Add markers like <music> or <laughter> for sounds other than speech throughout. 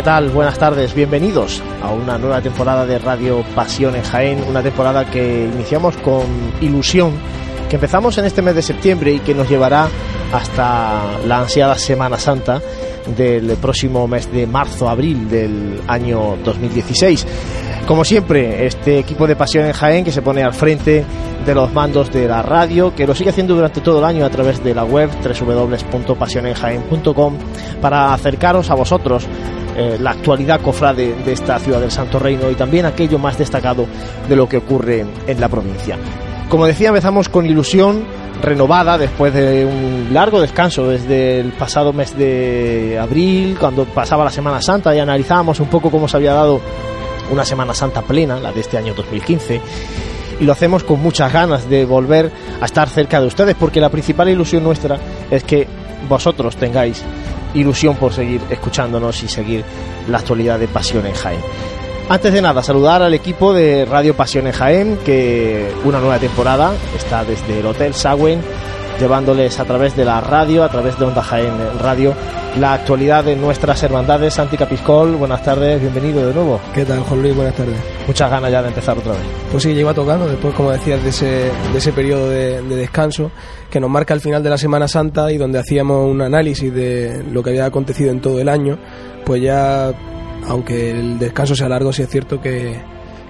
¿qué tal? Buenas tardes, bienvenidos a una nueva temporada de Radio Pasión en Jaén, una temporada que iniciamos con ilusión, que empezamos en este mes de septiembre y que nos llevará hasta la ansiada Semana Santa del próximo mes de marzo-abril del año 2016. Como siempre, este equipo de Pasión en Jaén que se pone al frente de los mandos de la radio, que lo sigue haciendo durante todo el año a través de la web www.pasionenjaén.com para acercaros a vosotros eh, la actualidad cofrade de esta ciudad del Santo Reino y también aquello más destacado de lo que ocurre en la provincia. Como decía, empezamos con ilusión renovada después de un largo descanso desde el pasado mes de abril, cuando pasaba la Semana Santa y analizábamos un poco cómo se había dado una Semana Santa plena, la de este año 2015 y lo hacemos con muchas ganas de volver a estar cerca de ustedes porque la principal ilusión nuestra es que vosotros tengáis ilusión por seguir escuchándonos y seguir la actualidad de Pasión en Jaén. Antes de nada, saludar al equipo de Radio Pasión en Jaén, que una nueva temporada está desde el Hotel Sagüen, llevándoles a través de la radio, a través de Onda Jaén Radio, la actualidad de nuestras hermandades. Santi Capiscol, buenas tardes, bienvenido de nuevo. ¿Qué tal, Juan Luis? Buenas tardes. Muchas ganas ya de empezar otra vez. Pues sí, lleva tocando, después, como decías, de ese, de ese periodo de, de descanso que nos marca el final de la Semana Santa y donde hacíamos un análisis de lo que había acontecido en todo el año, pues ya, aunque el descanso sea largo, sí es cierto que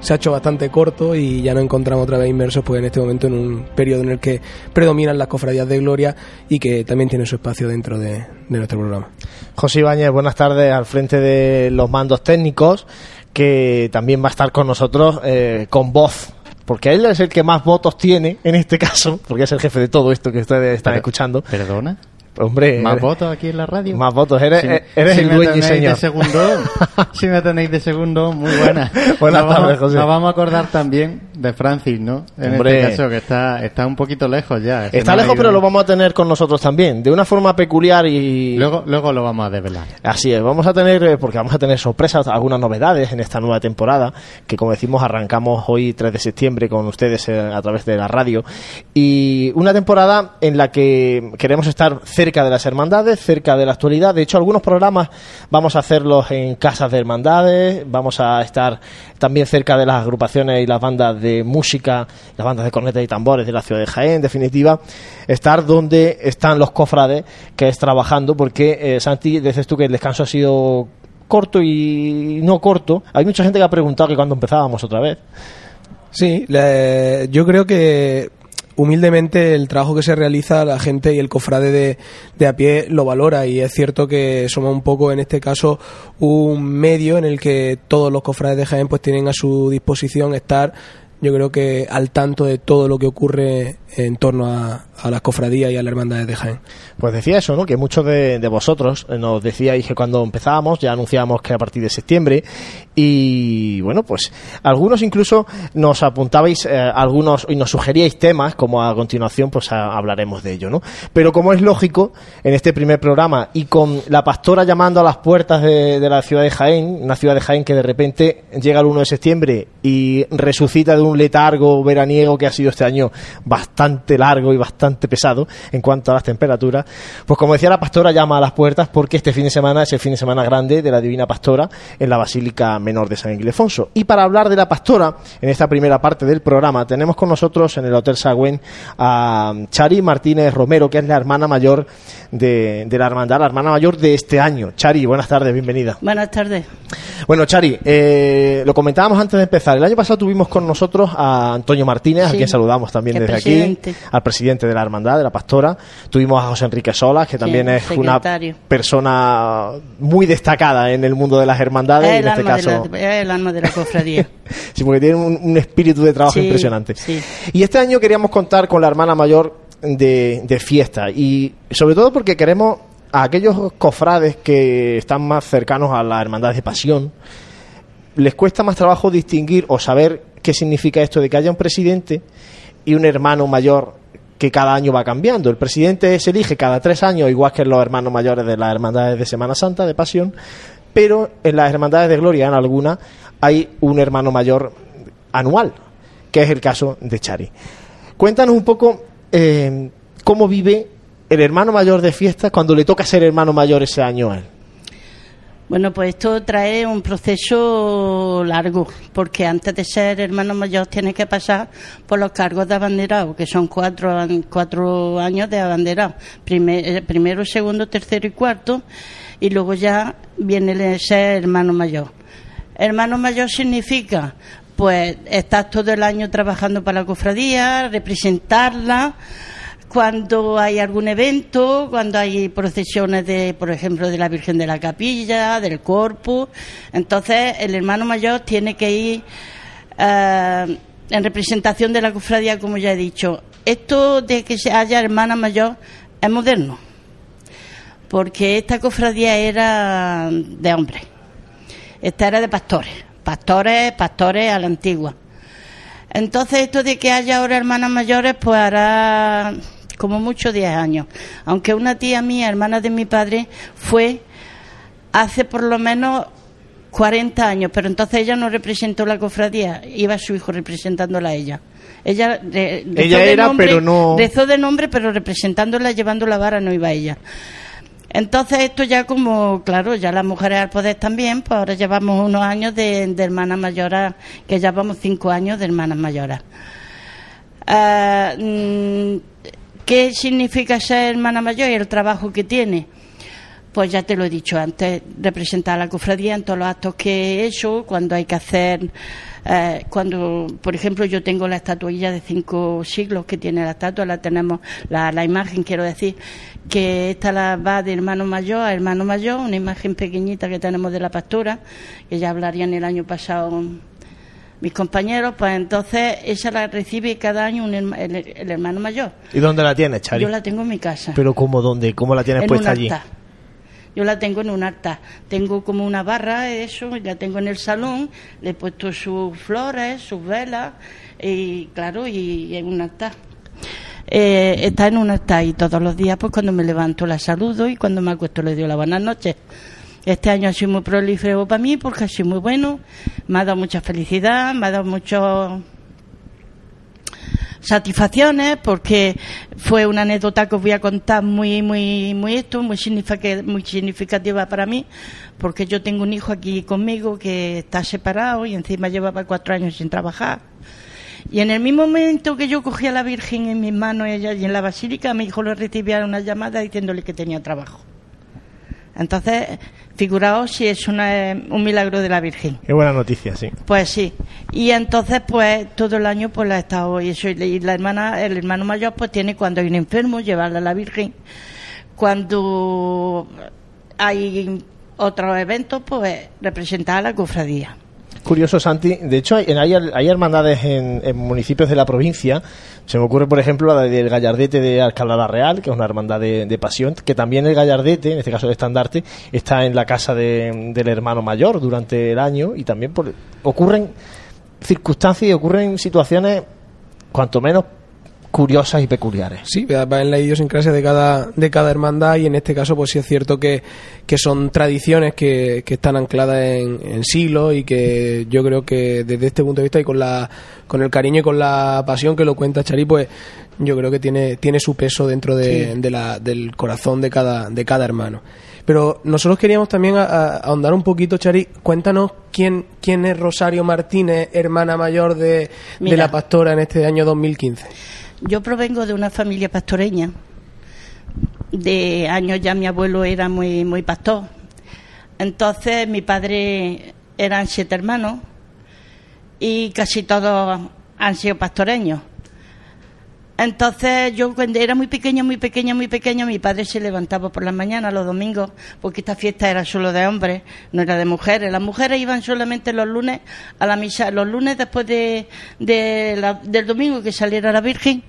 se ha hecho bastante corto y ya nos encontramos otra vez inmersos pues en este momento en un periodo en el que predominan las cofradías de gloria y que también tiene su espacio dentro de, de nuestro programa. José Ibáñez, buenas tardes al frente de los mandos técnicos, que también va a estar con nosotros eh, con voz porque él es el que más votos tiene en este caso, porque es el jefe de todo esto que ustedes están Pero- escuchando. ¿Perdona? Hombre, ¿Más eres- votos aquí en la radio? más votos, eres, Si- eres si el dueño y tenéis señor. de segundo, <laughs> si me tenéis de segundo, muy buena. <laughs> Buenas nos tardes, vamos, José. Nos vamos a acordar también de Francis, ¿no? En Hombre. este caso, que está, está un poquito lejos ya. Está lejos, pero lo vamos a tener con nosotros también, de una forma peculiar y... Luego, luego lo vamos a desvelar. Así es, vamos a tener, eh, porque vamos a tener sorpresas, algunas novedades en esta nueva temporada, que como decimos arrancamos hoy 3 de septiembre con ustedes eh, a través de la radio, y una temporada en la que queremos estar cerca de las hermandades, cerca de la actualidad, de hecho algunos programas vamos a hacerlos en casas de hermandades, vamos a estar también cerca de las agrupaciones y las bandas de música, las bandas de cornetas y tambores de la ciudad de Jaén, en definitiva, estar donde están los cofrades, que es trabajando, porque eh, Santi, dices tú que el descanso ha sido corto y no corto. Hay mucha gente que ha preguntado que cuando empezábamos otra vez. Sí, yo creo que humildemente el trabajo que se realiza la gente y el cofrade de, de a pie lo valora. Y es cierto que somos un poco en este caso un medio en el que todos los cofrades de Jaén pues tienen a su disposición estar yo creo que al tanto de todo lo que ocurre en torno a, a las cofradías y a las hermandades de Jaén. Pues decía eso, ¿no? Que muchos de, de vosotros eh, nos decíais que cuando empezábamos ya anunciábamos que a partir de septiembre y bueno, pues algunos incluso nos apuntabais eh, algunos y nos sugeríais temas como a continuación pues hablaremos de ello, ¿no? Pero como es lógico en este primer programa y con la pastora llamando a las puertas de, de la ciudad de Jaén, una ciudad de Jaén que de repente llega el 1 de septiembre y resucita de un letargo veraniego que ha sido este año bastante largo y bastante pesado en cuanto a las temperaturas, pues como decía la pastora llama a las puertas porque este fin de semana es el fin de semana grande de la Divina Pastora en la Basílica Menor de San Ildefonso. Y para hablar de la pastora, en esta primera parte del programa, tenemos con nosotros en el Hotel Sagüen a Chari Martínez Romero, que es la hermana mayor de, de la hermandad, la hermana mayor de este año. Chari, buenas tardes, bienvenida. Buenas tardes. Bueno, Chari, eh, lo comentábamos antes de empezar. El año pasado tuvimos con nosotros a Antonio Martínez, a quien saludamos también desde presidente. aquí, al presidente de la hermandad, de la pastora. Tuvimos a José Enrique Solas, que también el es una persona muy destacada en el mundo de las hermandades. y Es en el, este alma caso, de la, es el alma de la cofradía. <laughs> sí, porque tiene un, un espíritu de trabajo Sí, impresionante. sí. Y este año queríamos contar con la hermana mayor de, de fiesta y sobre todo porque queremos a aquellos cofrades que están más cercanos a la hermandad de pasión, les cuesta más trabajo distinguir o saber qué significa esto de que haya un presidente y un hermano mayor que cada año va cambiando. El presidente se elige cada tres años, igual que los hermanos mayores de las hermandades de Semana Santa, de Pasión, pero en las hermandades de Gloria, en algunas, hay un hermano mayor anual, que es el caso de Chari. Cuéntanos un poco eh, cómo vive el hermano mayor de fiestas cuando le toca ser hermano mayor ese año a él. Bueno, pues esto trae un proceso largo, porque antes de ser hermano mayor tienes que pasar por los cargos de abanderado, que son cuatro, cuatro años de abanderado. Eh, primero, segundo, tercero y cuarto, y luego ya viene el ser hermano mayor. Hermano mayor significa, pues, estar todo el año trabajando para la cofradía, representarla, cuando hay algún evento, cuando hay procesiones de, por ejemplo, de la Virgen de la Capilla, del Corpus, entonces el hermano mayor tiene que ir eh, en representación de la cofradía, como ya he dicho. Esto de que se haya hermana mayor es moderno, porque esta cofradía era de hombres, esta era de pastores, pastores, pastores a la antigua. Entonces, esto de que haya ahora hermanas mayores, pues hará como mucho 10 años. Aunque una tía mía, hermana de mi padre, fue hace por lo menos 40 años, pero entonces ella no representó la cofradía, iba su hijo representándola a ella. Ella, re- rezó Ella de era, nombre- pero no- Rezó de nombre, pero representándola, llevando la vara, no iba ella. Entonces esto ya como, claro, ya las mujeres al poder también, pues ahora llevamos unos años de, de hermanas mayoras, que ya vamos cinco años de hermanas mayoras. Ah, mm, ¿Qué significa ser hermana mayor y el trabajo que tiene? Pues ya te lo he dicho antes, representar a la cofradía en todos los actos que he hecho, cuando hay que hacer, eh, cuando, por ejemplo, yo tengo la estatuilla de cinco siglos que tiene la estatua, la tenemos, la, la imagen, quiero decir, que esta la va de hermano mayor a hermano mayor, una imagen pequeñita que tenemos de la pastora, que ya hablarían el año pasado mis compañeros, pues entonces esa la recibe cada año un herma- el, el hermano mayor. ¿Y dónde la tienes, Chari? Yo la tengo en mi casa Pero ¿cómo, dónde? ¿Cómo la tienes en puesta un allí? Yo la tengo en un altar. Tengo como una barra, eso, la tengo en el salón. Le he puesto sus flores, sus velas, y claro, y, en un altar. Eh, está en un altar y todos los días, pues cuando me levanto la saludo y cuando me acuesto le doy las buenas noches. Este año ha sido muy prolífero para mí porque ha sido muy bueno, me ha dado mucha felicidad, me ha dado mucho satisfacciones porque fue una anécdota que os voy a contar muy muy muy esto muy significa- muy significativa para mí porque yo tengo un hijo aquí conmigo que está separado y encima llevaba cuatro años sin trabajar. Y en el mismo momento que yo cogía a la Virgen en mis manos ella y en la basílica mi hijo le recibía una llamada diciéndole que tenía trabajo entonces figuraos si es una, un milagro de la Virgen Qué buena noticia, sí. pues sí. Y entonces, pues, todo el año, pues, la he estado, y eso, y la hermana, el hermano mayor, pues, tiene cuando hay un enfermo, llevarla a la Virgen. Cuando hay otros eventos, pues, representar a la cofradía. Curioso, Santi. De hecho, hay, hay, hermandades en, municipios de la provincia. Se me ocurre, por ejemplo, la del Gallardete de Alcalá la Real, que es una hermandad de, de pasión, que también el Gallardete, en este caso el estandarte, está en la casa de- del hermano mayor durante el año y también por- ocurren circunstancias y ocurren situaciones cuanto menos curiosas y peculiares. Sí, va en la idiosincrasia de cada, de cada hermandad y en este caso pues sí es cierto que, que son tradiciones que, que están ancladas en, en siglos y que yo creo que desde este punto de vista y con, la, con el cariño y con la pasión que lo cuenta Chari, pues yo creo que tiene, tiene su peso dentro de, de la, del corazón de cada, de cada hermano. Pero nosotros queríamos también a- a- ahondar un poquito, Chari, cuéntanos quién, quién es Rosario Martínez, hermana mayor de, de la pastora en este año 2015. Yo provengo de una familia pastoreña. De años ya mi abuelo era muy, muy pastor. Entonces mi padre eran siete hermanos y casi todos han sido pastoreños. Entonces yo cuando era muy pequeña, muy pequeña, muy pequeña, mi padre se levantaba por las mañanas, los domingos, porque esta fiesta era solo de hombres, no era de mujeres. Las mujeres iban solamente los lunes a la misa, los lunes después de, de la- del domingo que saliera la Virgen,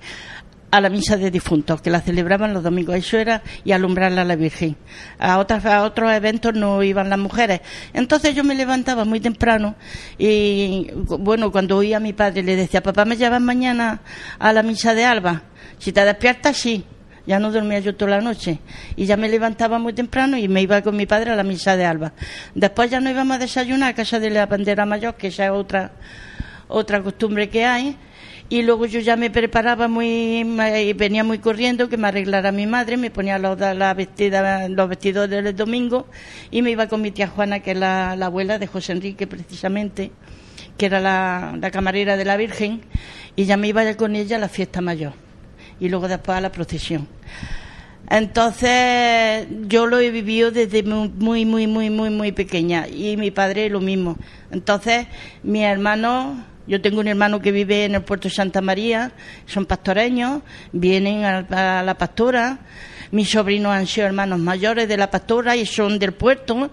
a la misa de difuntos, que la celebraban los domingos. Eso era y alumbrarla a la Virgen. A, otras, a otros eventos no iban las mujeres. Entonces yo me levantaba muy temprano y, bueno, cuando oía a mi padre le decía, papá, ¿me llevas mañana a la misa de Alba? Si te despiertas, sí. Ya no dormía yo toda la noche. Y ya me levantaba muy temprano y me iba con mi padre a la misa de Alba. Después ya no íbamos a desayunar a casa de la bandera mayor, que esa es otra, otra costumbre que hay. Y luego yo ya me preparaba muy, me- venía muy corriendo que me arreglara mi madre, me ponía los, la vestida, los vestidos del domingo y me iba con mi tía Juana, que es la, la abuela de José Enrique precisamente, que era la, camarera de la Virgen, y ya me iba con ella a la fiesta mayor y luego después a la procesión. Entonces, yo lo he vivido desde mu- muy, muy, muy, muy, muy pequeña y mi padre lo mismo. Entonces, mi hermano, yo tengo un hermano que vive en el puerto de Santa María, son pastoreños, vienen a, a la pastora. Mis sobrinos han sido hermanos mayores de la pastora y son del puerto.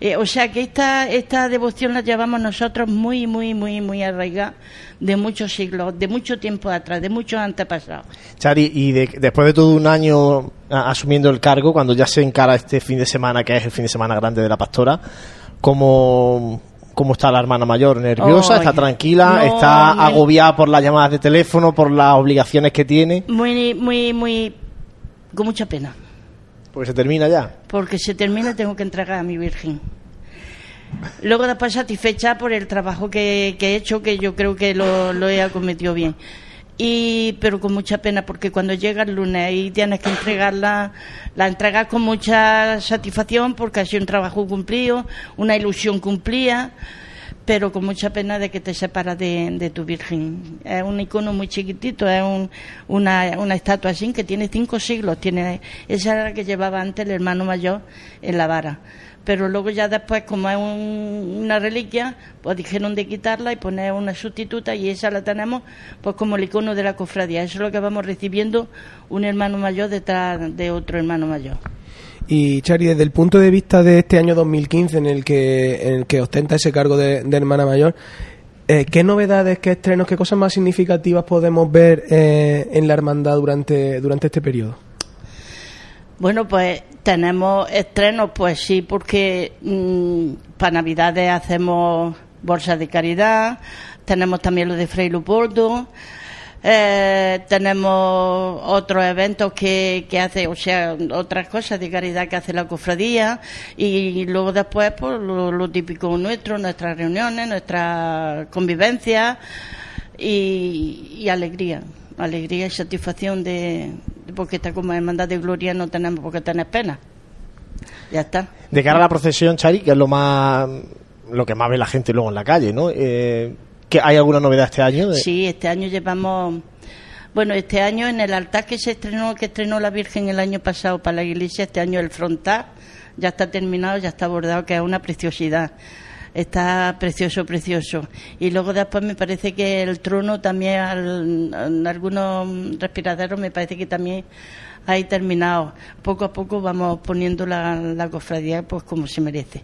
Eh, o sea que esta, esta devoción la llevamos nosotros muy, muy, muy, muy arraigada de muchos siglos, de mucho tiempo atrás, de muchos antepasados. Chari, y de- después de todo un año asumiendo el cargo, cuando ya se encara este fin de semana, que es el fin de semana grande de la pastora, ¿cómo, cómo está la hermana mayor? ¿Nerviosa? Ay, ¿Está tranquila? no, ¿Está muy- agobiada por las llamadas de teléfono, por las obligaciones que tiene? Muy, muy, muy, con mucha pena. Porque se termina ya. porque se termina y tengo que entregar a mi Virgen. Luego después satisfecha por el trabajo que, que he hecho, que yo creo que lo, lo he acometido bien. Y, pero con mucha pena, porque cuando llega el lunes y tienes que entregarla, la entregas con mucha satisfacción porque ha sido un trabajo cumplido, una ilusión cumplida, pero con mucha pena de que te separas de, tu Virgen. Es un icono muy chiquitito, es un- una, una estatua así que tiene cinco siglos. Tiene, esa era la que llevaba antes el hermano mayor en la vara. Pero luego ya después, como es un- una reliquia, pues dijeron de quitarla y poner una sustituta y esa la tenemos pues como el icono de la cofradía. Eso es lo que vamos recibiendo un hermano mayor detrás de otro hermano mayor. Y Chari, desde el punto de vista de este año 2015 en el que, en el que ostenta ese cargo de, de hermana mayor, eh, ¿qué novedades, qué estrenos, qué cosas más significativas podemos ver eh, en la hermandad durante, durante este periodo? Bueno, pues tenemos estrenos, pues sí, porque mm, para Navidades hacemos bolsas de caridad, tenemos también lo de Fray Leopoldo, eh, tenemos otros eventos que, que hace, o sea, otras cosas de caridad que hace la cofradía y luego después, pues lo, típico nuestro, nuestras reuniones, nuestra convivencia y, alegría, alegría y satisfacción de porque está como hermandad de gloria no tenemos por qué tener pena. Ya está. De cara a la procesión, Chari, que es lo más lo que más ve la gente luego en la calle, ¿no? Eh, ¿que ¿Hay alguna novedad este año? De- Sí, este año llevamos, bueno, este año en el altar que se estrenó, que estrenó la Virgen el año pasado para la iglesia, este año el frontal ya está terminado, ya está bordado, que es una preciosidad. Está precioso, precioso. Y luego después me parece que el trono también, al- algunos respiraderos, me parece que también hay terminado. Poco a poco vamos poniendo la, la cofradía pues como se merece.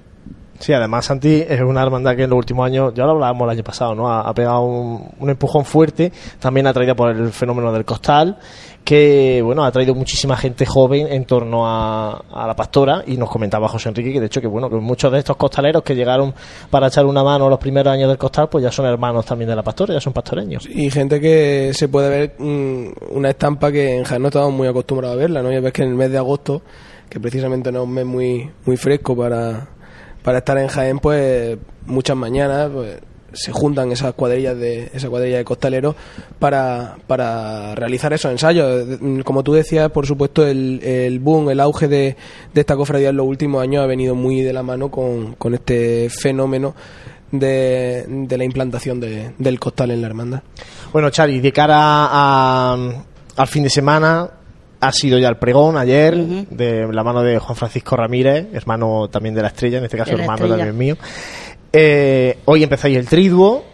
Sí, además Santi es una hermandad que en los últimos años, ya lo hablábamos el año pasado, ¿no? Ha, pegado un, empujón fuerte, también atraída por el fenómeno del costal, que bueno, ha traído muchísima gente joven en torno a, a la pastora y nos comentaba José Enrique que de hecho que bueno, que muchos de estos costaleros que llegaron para echar una mano los primeros años del costal, pues ya son hermanos también de la pastora, ya son pastoreños. Y gente que se puede ver mm, una estampa que en Jaén no estamos muy acostumbrados a verla, ¿no? Ya ves que en el mes de agosto, que precisamente no es un mes muy, muy fresco para, para estar en Jaén, pues muchas mañanas pues, se juntan esas cuadrillas de esa cuadrilla de costaleros para, para realizar esos ensayos. Como tú decías, por supuesto, el, el boom, el auge de, de esta cofradía en los últimos años ha venido muy de la mano con, con este fenómeno de, de la implantación de- del costal en la hermandad. Bueno, Chari, de cara a- al fin de semana, ha sido ya el pregón ayer, de la mano de Juan Francisco Ramírez, hermano también de la estrella, en este caso hermano Estrella. también mío. Eh, hoy empezáis el triduo.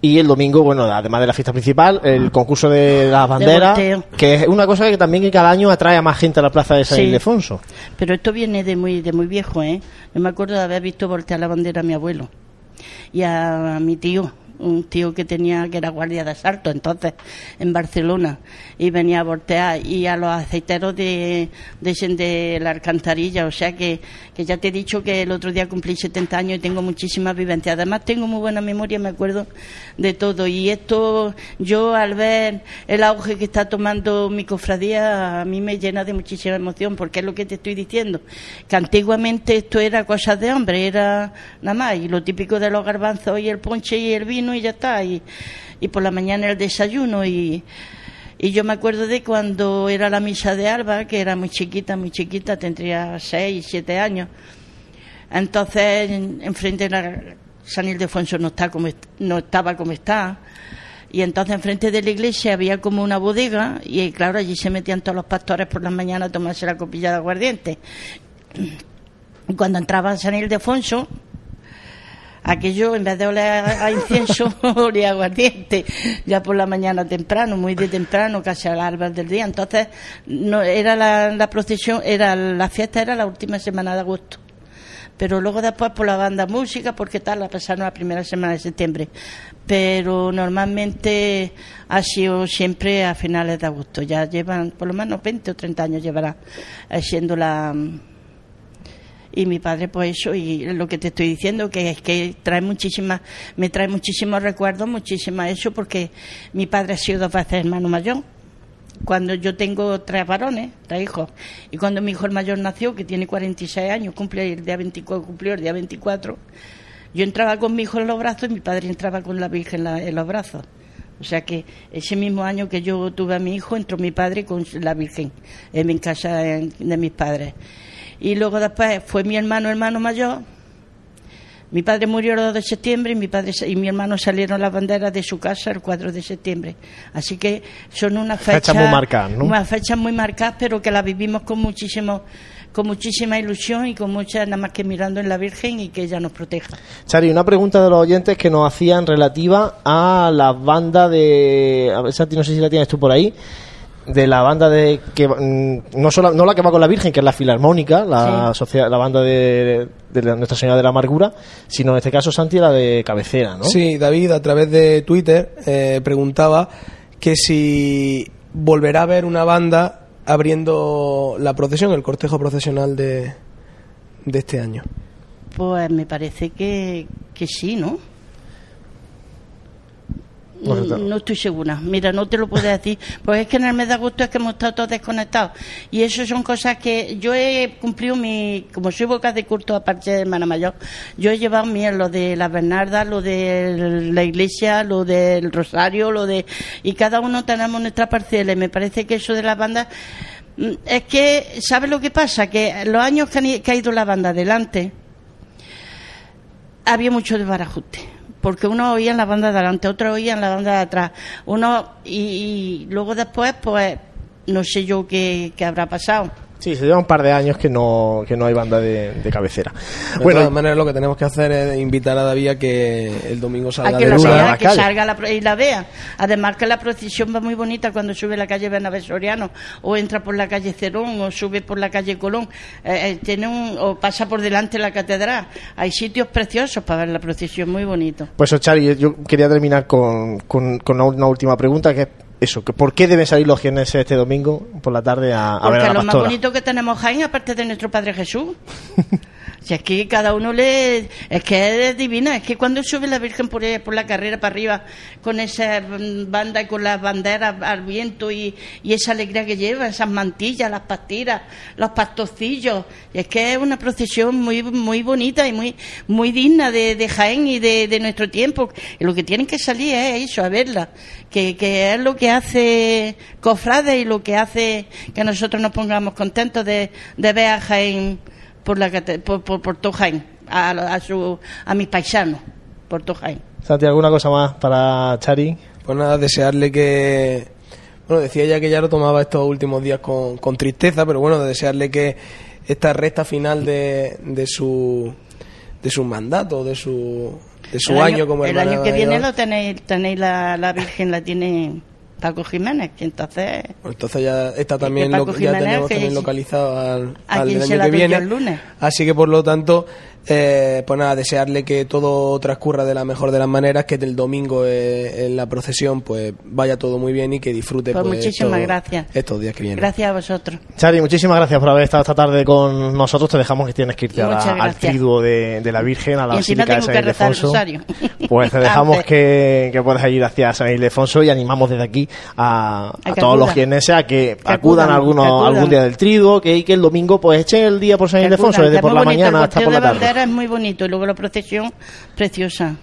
Y el domingo, bueno, además de la fiesta principal, el concurso de las banderas, que es una cosa que también que cada año atrae a más gente a la plaza de San Sí. Ildefonso. Pero esto viene de muy, de muy viejo, ¿eh? Yo me acuerdo de haber visto voltear la bandera a mi abuelo y a, mi tío, un tío que tenía, que era guardia de asalto entonces, en Barcelona, y venía a voltear, y a los aceiteros de, de, de la alcantarilla, o sea que, que ya te he dicho que el otro día cumplí 70 años y tengo muchísimas vivencias. Además tengo muy buena memoria, me acuerdo de todo, y esto, yo al ver el auge que está tomando mi cofradía, a mí me llena de muchísima emoción, porque es lo que te estoy diciendo, que antiguamente esto era cosas de hombre, era nada más, y lo típico de los garbanzos y el ponche y el vino, y ya está. Y, y por la mañana el desayuno y, y yo me acuerdo de cuando era la misa de Alba, que era muy chiquita, muy chiquita, tendría seis, siete años. Entonces, en- enfrente de la San Ildefonso no, está como, no estaba como está. Y entonces enfrente de la iglesia había como una bodega y claro, allí se metían todos los pastores por las mañanas a tomarse la copilla de aguardiente. Cuando entraba San Ildefonso, aquello en vez de oler a incienso, <laughs> olía aguardiente, ya por la mañana temprano, muy de temprano, casi a las alba del día. Entonces, no era la, la procesión, era la fiesta era la última semana de agosto. Pero luego después por la banda música, porque tal, la pasaron la primera semana de septiembre. Pero normalmente ha sido siempre a finales de agosto. Ya llevan por lo menos 20 o 30 años llevará eh, siendo la, y mi padre pues eso y lo que te estoy diciendo que es que trae muchísimas me trae muchísimos recuerdos muchísimas eso porque mi padre ha sido dos veces hermano mayor. Cuando yo tengo tres varones tres hijos y cuando mi hijo el mayor nació que tiene 46 años cumple el día 24 cumplió el día 24 yo entraba con mi hijo en los brazos y mi padre entraba con la virgen en, los brazos. O sea que ese mismo año que yo tuve a mi hijo entró mi padre con la virgen en mi casa de mis padres y luego después fue mi hermano, hermano mayor. Mi padre murió el 2 de septiembre y mi padre y mi hermano salieron las banderas de su casa el 4 de septiembre. Así que son unas Fechas fechas muy marcadas, ¿no? Unas fechas muy marcadas, pero que las vivimos con muchísimo con muchísima ilusión y con mucha nada más que mirando en la Virgen y que ella nos proteja. Chari, una pregunta de los oyentes que nos hacían relativa a la banda de. A ver, Santi, no sé si la tienes tú por ahí. De la banda de. que mm, no, solo, no la que va con la Virgen, que es la Filarmónica, la, Sí. socia- la banda de, de Nuestra Señora de la Amargura, sino en este caso, Santi, la de cabecera, ¿no? Sí, David a través de Twitter eh, preguntaba que si volverá a haber una banda abriendo la procesión, el cortejo procesional de, de este año. Pues me parece que, que sí, ¿no? No estoy segura. Mira, no te lo puedo decir. Pues es que en el mes de agosto es que hemos estado todos desconectados. Y eso son cosas que yo he cumplido mi. Como soy boca de culto, aparte de hermana mayor, yo he llevado mi, lo de las Bernardas, lo de la iglesia, lo del Rosario, lo de. Y cada uno tenemos nuestra parcela. Y me parece que eso de las bandas. mm, Es que, ¿sabes lo que pasa? Que los años que, han que ha ido la banda adelante, había mucho desbarajuste. Porque uno oía en la banda de adelante, otro oía en la banda de atrás. Uno, y, y luego después, pues, no sé yo qué, qué habrá pasado. Sí, se lleva un par de años que no, que no hay banda de, de cabecera. De Bueno, todas maneras, lo que tenemos que hacer es invitar a David a que el domingo A salga que de la luna a la que calle. salga la y la vea. Además que la procesión va muy bonita cuando sube la calle Bernabé Soriano, o entra por la calle Cerón, o sube por la calle Colón, eh, eh, tiene un, o pasa por delante de la catedral. Hay sitios preciosos para ver la procesión, muy bonito. Pues eso, Chari, yo quería terminar con, con, con una, una última pregunta, que es eso, que ¿por qué deben salir los jienenses este domingo por la tarde a, a ver Porque a la lo más pastora? bonito que tenemos Jaén, aparte de nuestro Padre Jesús. <laughs> Si es que cada uno le. Es que es divina. Es que cuando sube la Virgen por, por la carrera para arriba, con esa banda y con las banderas al viento y, y esa alegría que lleva, esas mantillas, las pastiras, los pastorcillos. Y es que es una procesión muy muy bonita y muy muy digna de, Jaén y de, de nuestro tiempo. Y lo que tienen que salir es eso, a verla. Que, que es lo que hace Cofrade y lo que hace que nosotros nos pongamos contentos de, de ver a Jaén por, la, cate- por, por, por a, a, su, a mis paisanos, por todo Jaén. Santi, ¿alguna cosa más para Chari? Pues nada, desearle que. Bueno, decía ya que ya lo tomaba estos últimos días con, con tristeza, pero bueno, desearle que esta recta final de, de su de su mandato, de su de su el año, como El hermana año que viene lo tenéis, tenéis la, la Virgen, la tiene Paco Jiménez, que entonces Pues entonces ya está también lo, ya tenemos también localizado al, al año que viene. el lunes. Así que por lo tanto, eh, pues nada, desearle que todo transcurra de la mejor de las maneras, que el domingo eh, en la procesión pues vaya todo muy bien y que disfrute Pues pues, muchísimas gracias. estos días que vienen. gracias a vosotros. Chari, muchísimas gracias por haber estado esta tarde con nosotros. Te dejamos que tienes que irte a la- al triduo de, de la Virgen, a la Y Basílica de San Ildefonso. <laughs> Pues te dejamos que, que puedas ir hacia San Ildefonso y animamos desde aquí a, a A que todos los acudan. jienenses a que, Que acudan, acudan, algunos, que acudan. algún día del triduo, que, y que el domingo pues echen el día por San Ildefonso, desde por la mañana hasta por la de tarde. Es muy bonito y luego la procesión preciosa.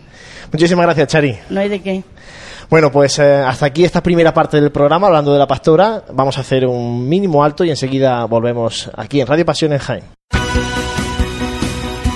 Muchísimas gracias, Chari. No hay de qué. Bueno, pues eh, hasta aquí esta primera parte del programa hablando de la pastora. Vamos a hacer un mínimo alto y enseguida volvemos aquí en Radio Pasión en Jaén.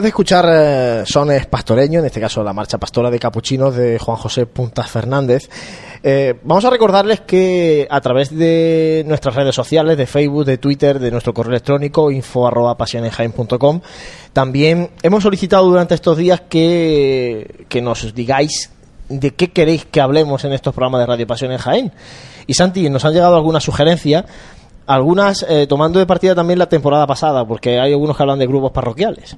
Después de escuchar eh, sones pastoreños, en este caso la marcha pastora de capuchinos de Juan José Puntas Fernández, eh, vamos a recordarles que a través de nuestras redes sociales, de Facebook, de Twitter, de nuestro correo electrónico info arroba pasionesjaen.com, también hemos solicitado durante estos días que, que nos digáis de qué queréis que hablemos en estos programas de Radio Pasión en Jaén. Y Santi, nos han llegado algunas sugerencias, algunas eh, tomando de partida también la temporada pasada, porque hay algunos que hablan de grupos parroquiales.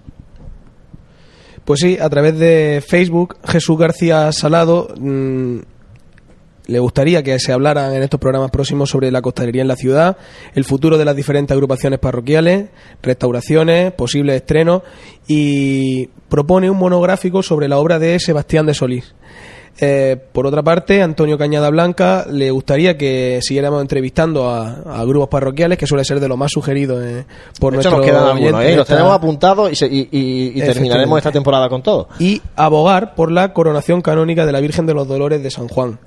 Pues sí, a través de Facebook, Jesús García Salado mm, le gustaría que se hablaran en estos programas próximos sobre la costalería en la ciudad, el futuro de las diferentes agrupaciones parroquiales, restauraciones, posibles estrenos y propone un monográfico sobre la obra de Sebastián de Solís. Eh, por otra parte, Antonio Cañada Blanca le gustaría que siguiéramos entrevistando a, a grupos parroquiales, que suele ser de lo más sugerido eh, por De hecho, nuestro nos quedan algunos, oyente. ¿eh? Los tenemos apuntados y, se- y- y- y terminaremos esta temporada con todo. y abogar por la coronación canónica de la Virgen de los Dolores de San Juan.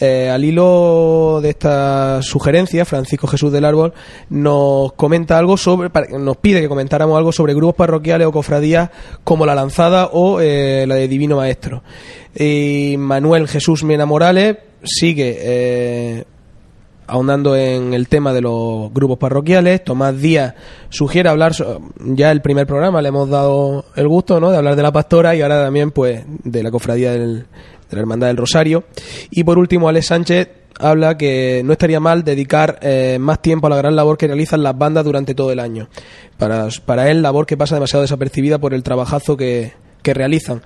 Eh, al hilo de esta sugerencia, Francisco Jesús del Árbol nos comenta algo sobre, nos pide que comentáramos algo sobre grupos parroquiales o cofradías como la Lanzada o la de Divino Maestro. Y Manuel Jesús Mena Morales sigue eh, ahondando en el tema de los grupos parroquiales. Tomás Díaz sugiere hablar, ya el primer programa le hemos dado el gusto ¿no? de hablar de la pastora y ahora también pues de la cofradía del- de la Hermandad del Rosario. Y por último, Alex Sánchez habla que no estaría mal dedicar eh, más tiempo a la gran labor que realizan las bandas durante todo el año. Para, para él, labor que pasa demasiado desapercibida por el trabajazo que, que realizan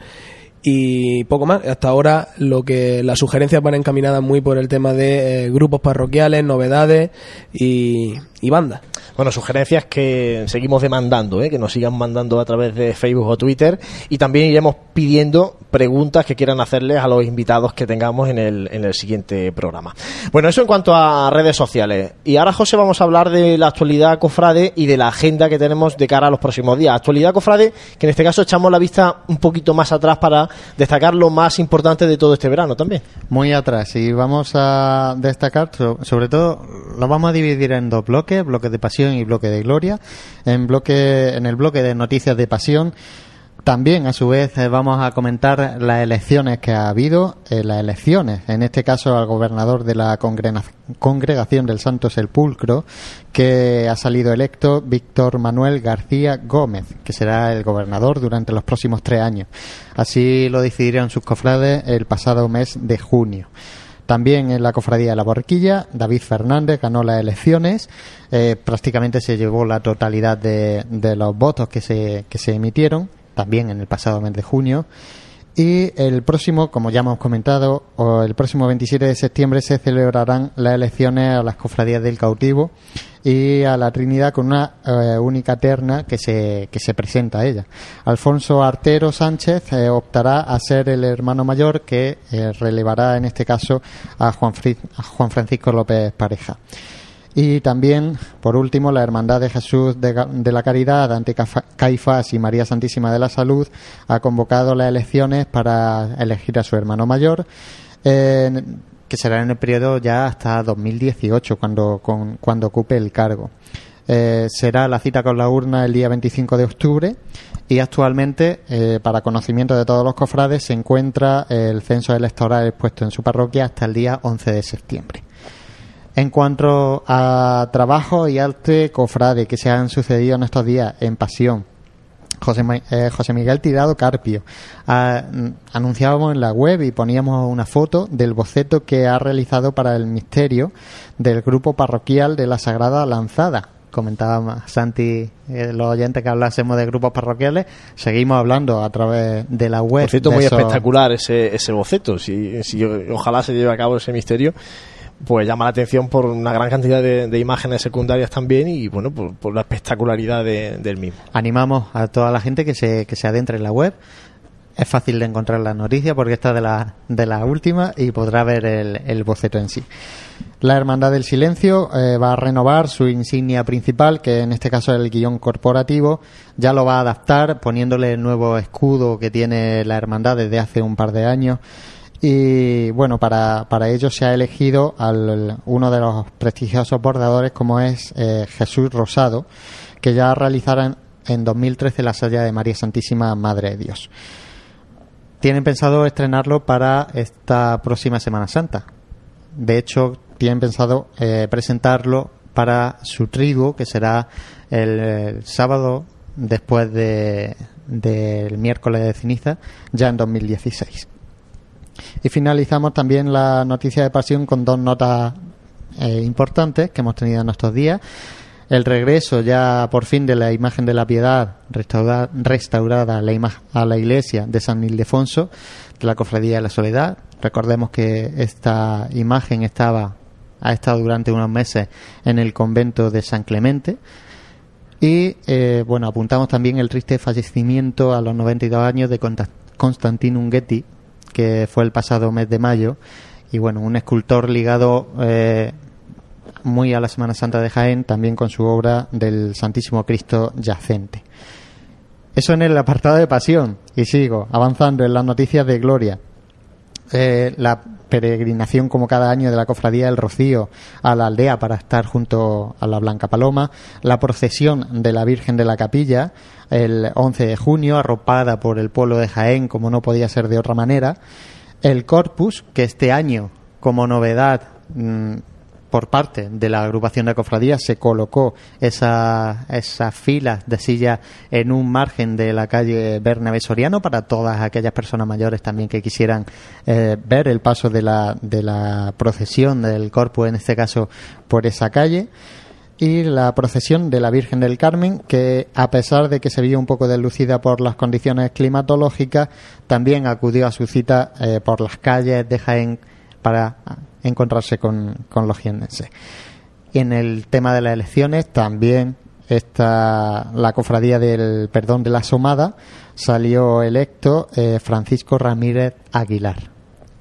y poco más. Hasta ahora lo que las sugerencias van encaminadas muy por el tema de eh, grupos parroquiales, novedades y, y bandas. Bueno, sugerencias que seguimos demandando, ¿eh? que nos sigan mandando a través de Facebook o Twitter y también iremos pidiendo preguntas que quieran hacerles a los invitados que tengamos en el, en el siguiente programa. Bueno, eso en cuanto a redes sociales. Y ahora, José, vamos a hablar de la actualidad cofrade y de la agenda que tenemos de cara a los próximos días. Actualidad cofrade, que en este caso echamos la vista un poquito más atrás para destacar lo más importante de todo este verano también. Muy atrás y vamos a destacar, so- sobre todo, lo vamos a dividir en dos bloques, bloque de pasión y bloque de gloria. En, bloque, en el bloque de noticias de pasión, también a su vez eh, vamos a comentar las elecciones que ha habido, eh, las elecciones, en este caso al gobernador de la congregación del Santo Sepulcro, que ha salido electo Víctor Manuel García Gómez, que será el gobernador durante los próximos tres años. Así lo decidieron sus cofrades el pasado mes de junio. También en la cofradía de la Borquilla, David Fernández ganó las elecciones, eh, prácticamente se llevó la totalidad de, de los votos que se, que se emitieron, también en el pasado mes de junio. Y el próximo, como ya hemos comentado, el próximo 27 de septiembre se celebrarán las elecciones a las cofradías del cautivo y a la Trinidad con una eh, única terna que se, que se presenta a ella. Alfonso Artero Sánchez eh, optará a ser el hermano mayor que eh, relevará en este caso a Juan, Fri- a Juan Francisco López Pareja. Y también, por último, la Hermandad de Jesús de, la Caridad ante Caifás y María Santísima de la Salud ha convocado las elecciones para elegir a su hermano mayor, que será en el periodo ya hasta 2018, cuando, cuando ocupe el cargo. Eh, será la cita con la urna el día 25 de octubre y actualmente, eh, para conocimiento de todos los cofrades, se encuentra el censo electoral expuesto en su parroquia hasta el día 11 de septiembre. En cuanto a trabajo y arte cofrade que se han sucedido en estos días en Pasión, José, eh, José Miguel Tirado Carpio. Ah, mm, anunciábamos en la web y poníamos una foto del boceto que ha realizado para el misterio del grupo parroquial de la Sagrada Lanzada. Comentaba Santi, eh, los oyentes que hablásemos de grupos parroquiales, seguimos hablando a través de la web. Por cierto, muy esos- espectacular ese, ese boceto. Si, si ojalá se lleve a cabo ese misterio, pues llama la atención por una gran cantidad de, de imágenes secundarias también y bueno, por, la espectacularidad de- del mismo. animamos a toda la gente que se, que se adentre en la web. Es fácil de encontrar la noticia porque está de la, de la última y podrá ver el, el boceto en sí. La Hermandad del Silencio eh, va a renovar su insignia principal, que en este caso es el guion corporativo. Ya lo va a adaptar poniéndole el nuevo escudo que tiene la Hermandad desde hace un par de años. Y bueno, para, para ello se ha elegido al, uno de los prestigiosos bordadores como es eh, Jesús Rosado, que ya realizará, en 2013 la salla de María Santísima Madre de Dios. Tienen pensado estrenarlo para esta próxima Semana Santa. De hecho, tienen pensado eh, presentarlo para su trigo, que será el, sábado después de, del miércoles de ceniza, ya en 2016. Y finalizamos también la noticia de pasión con dos notas eh, importantes que hemos tenido en estos días. El regreso ya por fin de la imagen de la piedad restaurada, restaurada a, la a la iglesia de San Ildefonso de la Cofradía de la Soledad. Recordemos que esta imagen estaba ha estado durante unos meses en el convento de San Clemente. Y eh, bueno, apuntamos también el triste fallecimiento a los 92 años de Constantino Unghetti, que fue el pasado mes de mayo. Y bueno, un escultor ligado eh, muy a la Semana Santa de Jaén, también con su obra del Santísimo Cristo Yacente. Eso en el apartado de pasión. Y sigo avanzando en las noticias de gloria. Eh, la peregrinación como cada año de la cofradía del Rocío a la aldea para estar junto a la Blanca Paloma, la procesión de la Virgen de la Capilla el 11 de junio arropada por el pueblo de Jaén como no podía ser de otra manera, el Corpus que este año como novedad mm, por parte de la agrupación de cofradías se colocó esa- esas filas de sillas en un margen de la calle Bernabé Soriano para todas aquellas personas mayores también que quisieran eh, ver el paso de la, de la procesión del corpus, en este caso por esa calle. Y la procesión de la Virgen del Carmen, que a pesar de que se vio un poco deslucida por las condiciones climatológicas, también acudió a su cita eh, por las calles de Jaén para encontrarse con, con los jiennenses. Y en el tema de las elecciones también está la cofradía del perdón de la Somada salió electo eh, Francisco Ramírez Aguilar.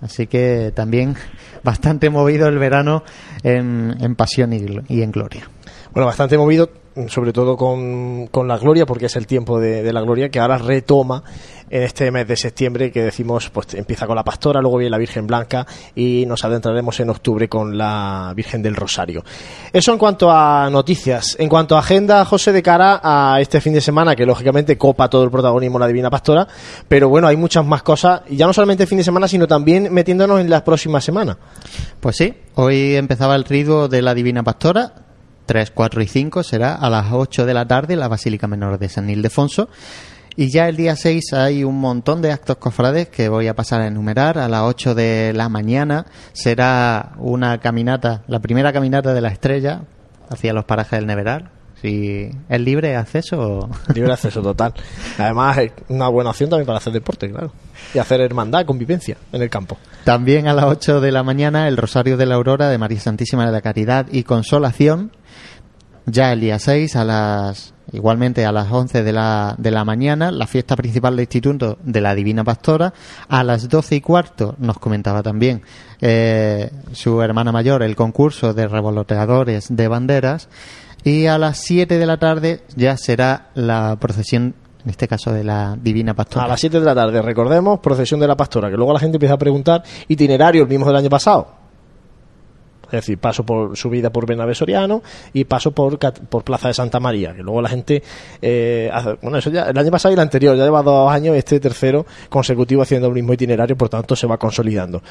Así que también <laughs> bastante movido el verano en, en pasión y, y en gloria. Bueno, bastante movido, sobre todo con, con la gloria, porque es el tiempo de, la gloria que ahora retoma en este mes de septiembre, que decimos, pues empieza con la pastora, luego viene la Virgen Blanca y nos adentraremos en octubre con la Virgen del Rosario. Eso en cuanto a noticias. En cuanto a agenda, José, de cara a este fin de semana, que lógicamente copa todo el protagonismo la Divina Pastora, pero bueno, hay muchas más cosas, y ya no solamente el fin de semana, sino también metiéndonos en las próximas semanas. Pues sí, hoy empezaba el rido de la Divina Pastora. 3, 4 y 5 será a las 8 de la tarde en la Basílica Menor de San Ildefonso. Y ya el día 6 hay un montón de actos cofrades que voy a pasar a enumerar. A las 8 de la mañana será una caminata, la primera caminata de la estrella hacia los parajes del Neveral. Si es libre acceso. <laughs> Libre acceso total. Además, es una buena opción también para hacer deporte, claro. Y hacer hermandad, convivencia en el campo. También a las 8 de la mañana el Rosario de la Aurora de María Santísima de la Caridad y Consolación. Ya el día 6 a las igualmente a las 11 de la, de la mañana la fiesta principal del Instituto de la Divina Pastora. A las 12 y cuarto nos comentaba también eh, su hermana mayor el concurso de revoloteadores de banderas. Y a las 7 de la tarde ya será la procesión, en este caso de la Divina Pastora. A las 7 de la tarde, recordemos, procesión de la pastora, que luego la gente empieza a preguntar itinerario el mismo del año pasado. Es decir, paso por subida por Bernabé Soriano y paso por, por Plaza de Santa María, que luego la gente, eh, bueno, eso ya, el año pasado y el anterior, ya lleva dos años, este tercero consecutivo haciendo el mismo itinerario, por tanto se va consolidando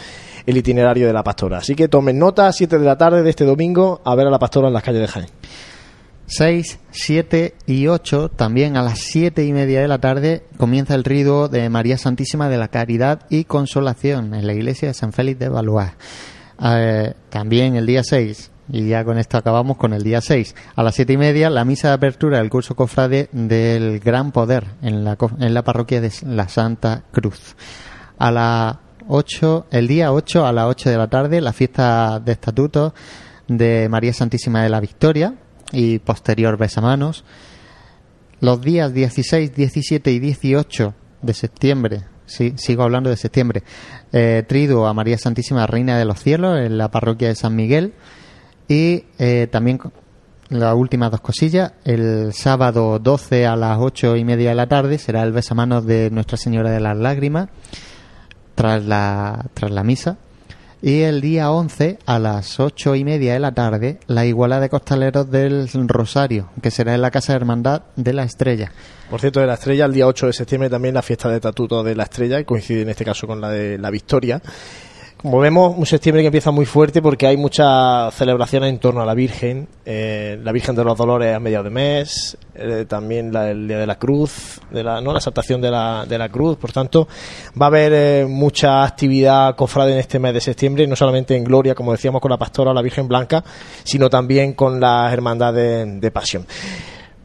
el itinerario de la pastora. Así que tomen nota, 7 de la tarde de este domingo, a ver a la pastora en las calles de Jaén. 6, 7 y 8, también a las 7 y media de la tarde, comienza el rido de María Santísima de la Caridad y Consolación en la iglesia de San Félix de Valois. Eh, también el día 6, y ya con esto acabamos con el día 6, a las 7 y media, la misa de apertura del curso cofrade del Gran Poder en la, en la parroquia de la Santa Cruz. A las 8, el día 8 a las 8 de la tarde, la fiesta de estatutos de María Santísima de la Victoria y posterior besamanos. Los días 16, 17 y 18 de septiembre, sí, sigo hablando de septiembre, eh, trido a María Santísima Reina de los Cielos en la parroquia de San Miguel. Y eh, también las últimas dos cosillas, el sábado 12 a las 8 y media de la tarde será el besamanos de Nuestra Señora de las Lágrimas tras la, tras la misa. Y el día 11, a las ocho y media de la tarde, la iguala de costaleros del Rosario, que será en la Casa de Hermandad de la Estrella. Por cierto, de la Estrella, el día 8 de septiembre también la fiesta de Tatuto de la Estrella, y coincide en este caso con la de la Victoria. Como vemos, un septiembre que empieza muy fuerte porque hay muchas celebraciones en torno a la Virgen. Eh, la Virgen de los Dolores a mediados de mes, eh, también la, el Día de la Cruz, de la, ¿no? la exaltación de la, de la Cruz. Por tanto, va a haber eh, mucha actividad cofrade en este mes de septiembre, no solamente en Gloria, como decíamos, con la Pastora o la Virgen Blanca, sino también con las hermandades de Pasión.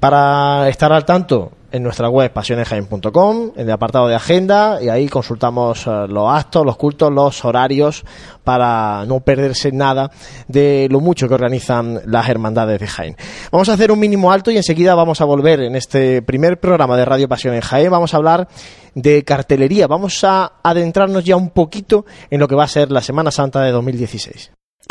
Para estar al tanto, en nuestra web pasionesjaen.com, en el apartado de agenda, y ahí consultamos eh, los actos, los cultos, los horarios, para no perderse nada de lo mucho que organizan las hermandades de Jaén. Vamos a hacer un mínimo alto y enseguida vamos a volver en este primer programa de Radio Pasión en Jaén. Vamos a hablar de cartelería. Vamos a adentrarnos ya un poquito en lo que va a ser la Semana Santa de 2016.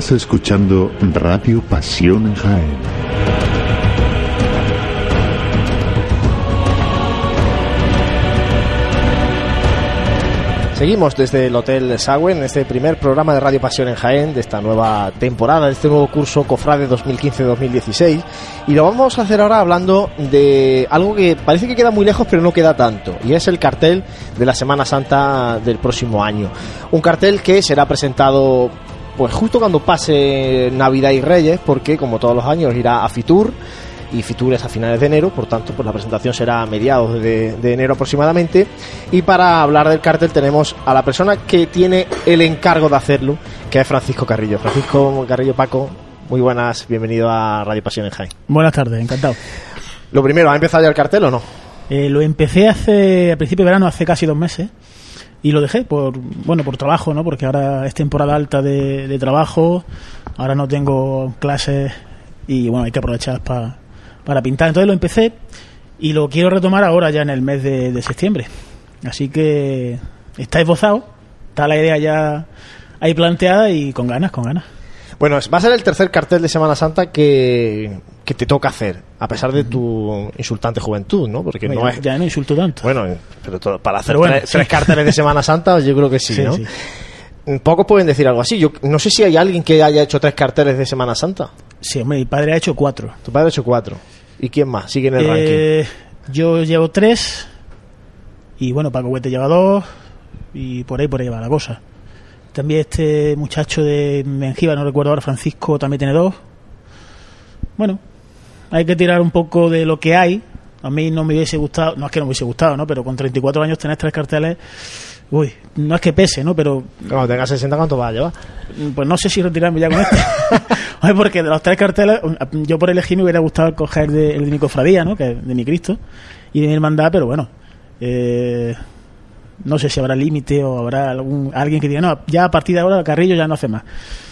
Estás escuchando Radio Pasión en Jaén. Seguimos desde el Hotel Sagüen en este primer programa de Radio Pasión en Jaén de esta nueva temporada, de este nuevo curso Cofrade 2015-2016 y lo vamos a hacer ahora hablando de algo que parece que queda muy lejos pero no queda tanto y es el cartel de la Semana Santa del próximo año. Un cartel que será presentado pues justo cuando pase Navidad y Reyes porque como todos los años irá a Fitur y Fitur es a finales de enero, por tanto, pues la presentación será a mediados de, de, enero aproximadamente. Y para hablar del cartel tenemos a la persona que tiene el encargo de hacerlo, que es Francisco Carrillo. Francisco Carrillo Paco, muy buenas, bienvenido a Radio Pasión en Jaén. Buenas tardes, encantado. Lo primero, ¿ha empezado ya el cartel o no? Eh, lo empecé hace, a principio de verano, hace casi dos meses. Y lo dejé por, bueno, por trabajo, ¿no? Porque ahora es temporada alta de, de trabajo, ahora no tengo clases y bueno, hay que aprovechar para para pintar. Entonces lo empecé y lo quiero retomar ahora ya en el mes de, de septiembre. Así que está esbozado, está la idea ya ahí planteada y con ganas, con ganas. Bueno, va a ser el tercer cartel de Semana Santa que, que te toca hacer, a pesar de tu insultante juventud, ¿no? Porque no es... ya no insulto tanto. Bueno, pero para hacer Pero bueno, tres, sí. tres carteles de Semana Santa, yo creo que sí, Sí, ¿no? sí. Pocos pueden decir algo así. Yo no sé si hay alguien que haya hecho tres carteles de Semana Santa. Sí, hombre, mi padre ha hecho cuatro. Tu padre ha hecho cuatro. ¿Y quién más? Sigue en el ranking. Eh, yo llevo tres y bueno, Paco Huete lleva dos y por ahí por ahí va la cosa. También este muchacho de Mengiba, no recuerdo ahora, Francisco, también tiene dos. Bueno, hay que tirar un poco de lo que hay. A mí no me hubiese gustado, no es que no me hubiese gustado, ¿no? Pero con 34 años tener tres carteles, uy, no es que pese, ¿no? Pero Cuando tenga 60, ¿cuánto va a llevar? pues no sé si retirarme ya con este. Oye, <laughs> porque de los tres carteles, yo por elegir me hubiera gustado coger de- el de mi cofradía, ¿no? Que es de mi Cristo, y de mi hermandad, pero bueno. eh, no sé si habrá límite o habrá algún alguien que diga, no, ya a partir de ahora Carrillo ya no hace más.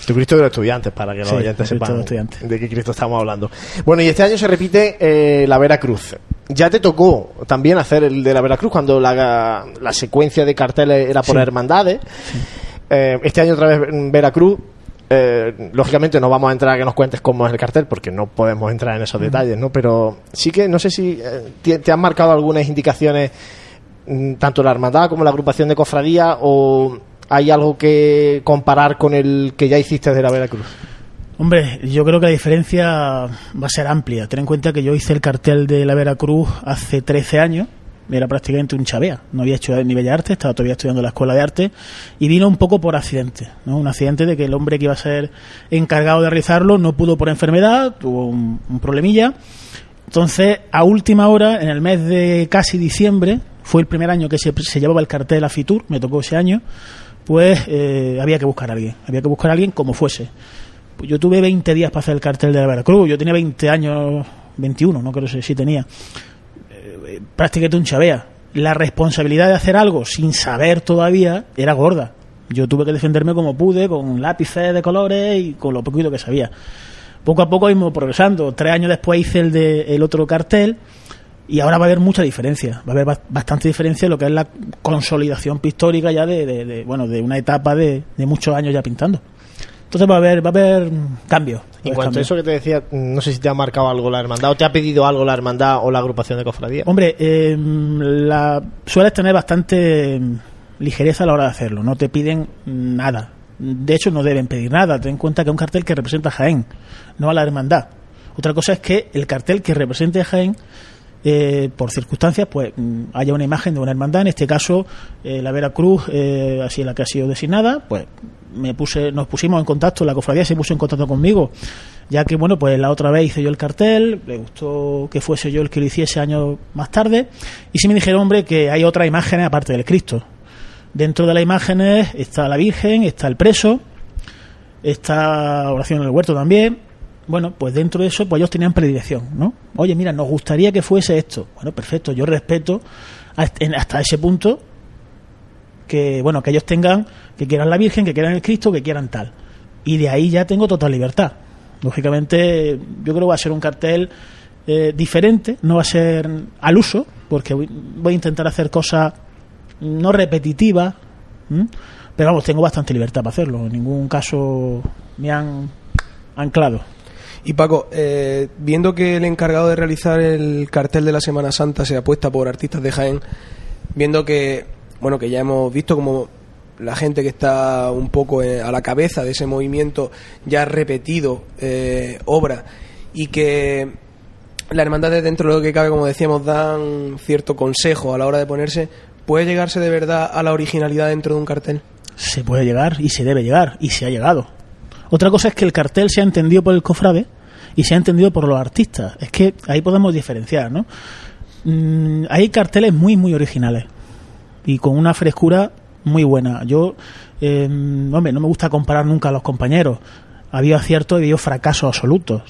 Jesucristo de los estudiantes, para que los Sí, oyentes sepan de qué Cristo estamos hablando. Bueno, y este año se repite eh, la Veracruz. Ya te tocó también hacer el de la Veracruz cuando la, la secuencia de carteles era por Sí. hermandades. Eh, este año otra vez en Veracruz. eh, lógicamente no vamos a entrar a que nos cuentes cómo es el cartel porque no podemos entrar en esos detalles, ¿no? Pero sí que no sé si te, te han marcado algunas indicaciones mm, tanto la hermandad como la agrupación de cofradía o hay algo que comparar con el que ya hiciste de la Veracruz. Hombre, yo creo que la diferencia va a ser amplia. Ten en cuenta que yo hice el cartel de la Veracruz hace 13 años. Era prácticamente un chavea. No había hecho ni Bellas Artes, estaba todavía estudiando en la Escuela de Arte. Y vino un poco por accidente. ¿no? Un accidente de que el hombre que iba a ser encargado de realizarlo no pudo por enfermedad, tuvo un, un problemilla. Entonces, a última hora, en el mes de casi diciembre, fue el primer año que se, se llevaba el cartel a Fitur, me tocó ese año, pues eh, había que buscar a alguien. Había que buscar a alguien como fuese. Pues yo tuve 20 días para hacer el cartel de la Veracruz. Yo tenía 20 años, 21, no creo si si tenía. Eh, prácticamente un chavea. La responsabilidad de hacer algo sin saber todavía era gorda. Yo tuve que defenderme como pude, con lápices de colores y con lo poquito que sabía. Poco a poco íbamos progresando. Tres años después hice el de el otro cartel y ahora va a haber mucha diferencia. Va a haber ba- bastante diferencia en lo que es la consolidación pictórica ya de, de- de, bueno de una etapa de, de muchos años ya pintando. Entonces va a haber va a haber mm, cambios. En cuanto a eso que te decía, no sé si te ha marcado algo la hermandad o te ha pedido algo la hermandad o la agrupación de cofradía. Hombre, eh, la, sueles tener bastante mm, ligereza a la hora de hacerlo. No te piden nada. De hecho, no deben pedir nada. Ten en cuenta que es un cartel que representa a Jaén, no a la hermandad. Otra cosa es que el cartel que represente a Jaén, eh, por circunstancias, pues mm, haya una imagen de una hermandad. En este caso, eh, la Veracruz, eh, así la que ha sido designada, pues me puse, nos pusimos en contacto, la cofradía se puso en contacto conmigo, ya que bueno, pues la otra vez hice yo el cartel, le gustó que fuese yo el que lo hiciese años más tarde, y sí me dijeron, hombre, que hay otras imágenes aparte del Cristo. Dentro de las imágenes está la Virgen, está el preso, está oración en el huerto también. Bueno, pues dentro de eso, pues ellos tenían predilección, ¿no? Oye, mira, nos gustaría que fuese esto. Bueno, perfecto, yo respeto hasta ese punto que, bueno, que ellos tengan, que quieran la Virgen, que quieran el Cristo, que quieran tal. Y de ahí ya tengo total libertad. Lógicamente, yo creo que va a ser un cartel eh, diferente, no va a ser al uso, porque voy, voy a intentar hacer cosas no repetitivas, pero vamos, tengo bastante libertad para hacerlo. En ningún caso me han anclado. Y Paco, eh, viendo que el encargado de realizar el cartel de la Semana Santa se apuesta por artistas de Jaén, viendo que, bueno, que ya hemos visto como la gente que está un poco eh, a la cabeza de ese movimiento ya ha repetido eh, obra y que las hermandades dentro de lo que cabe, como decíamos, dan cierto consejo a la hora de ponerse, ¿puede llegarse de verdad a la originalidad dentro de un cartel? Se puede llegar y se debe llegar y se ha llegado. Otra cosa es que el cartel se ha entendido por el cofrade y se ha entendido por los artistas. Es que ahí podemos diferenciar, ¿no? Mm, hay carteles muy, muy originales y con una frescura muy buena. Yo, eh, hombre, no me gusta comparar nunca a los compañeros. Ha habido aciertos y ha habido fracasos absolutos.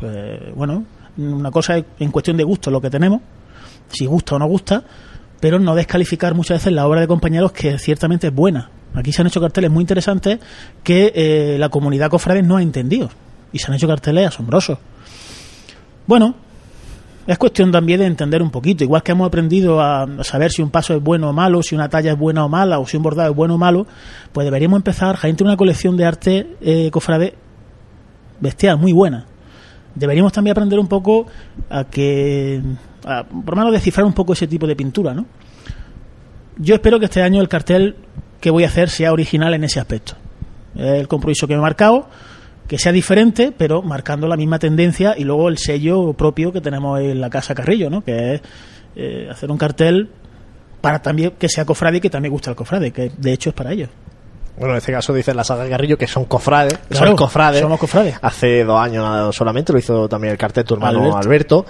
Pues, bueno, una cosa es en cuestión de gusto lo que tenemos, si gusta o no gusta, pero no descalificar muchas veces la obra de compañeros que ciertamente es buena. Aquí se han hecho carteles muy interesantes que eh, la comunidad cofrade no ha entendido y se han hecho carteles asombrosos. Bueno, es cuestión también de entender un poquito, igual que hemos aprendido a saber si un paso es bueno o malo, si una talla es buena o mala, o si un bordado es bueno o malo, pues deberíamos empezar, Jaén tiene una colección de arte eh, cofrade bestial, muy buena. Deberíamos también aprender un poco a que, por lo menos descifrar un poco ese tipo de pintura, ¿no? Yo espero que este año el cartel que voy a hacer sea original en ese aspecto. El compromiso que me he marcado, que sea diferente, pero marcando la misma tendencia y luego el sello propio que tenemos en la Casa Carrillo, ¿no? Que es eh, hacer un cartel para también que sea cofrade y que también guste al cofrade, que de hecho es para ellos. Bueno, en este caso dice la saga Garrillo que son cofrades. Claro, son cofrades. somos cofrades. Hace dos años solamente lo hizo también el cartel tu hermano Alberto. Alberto.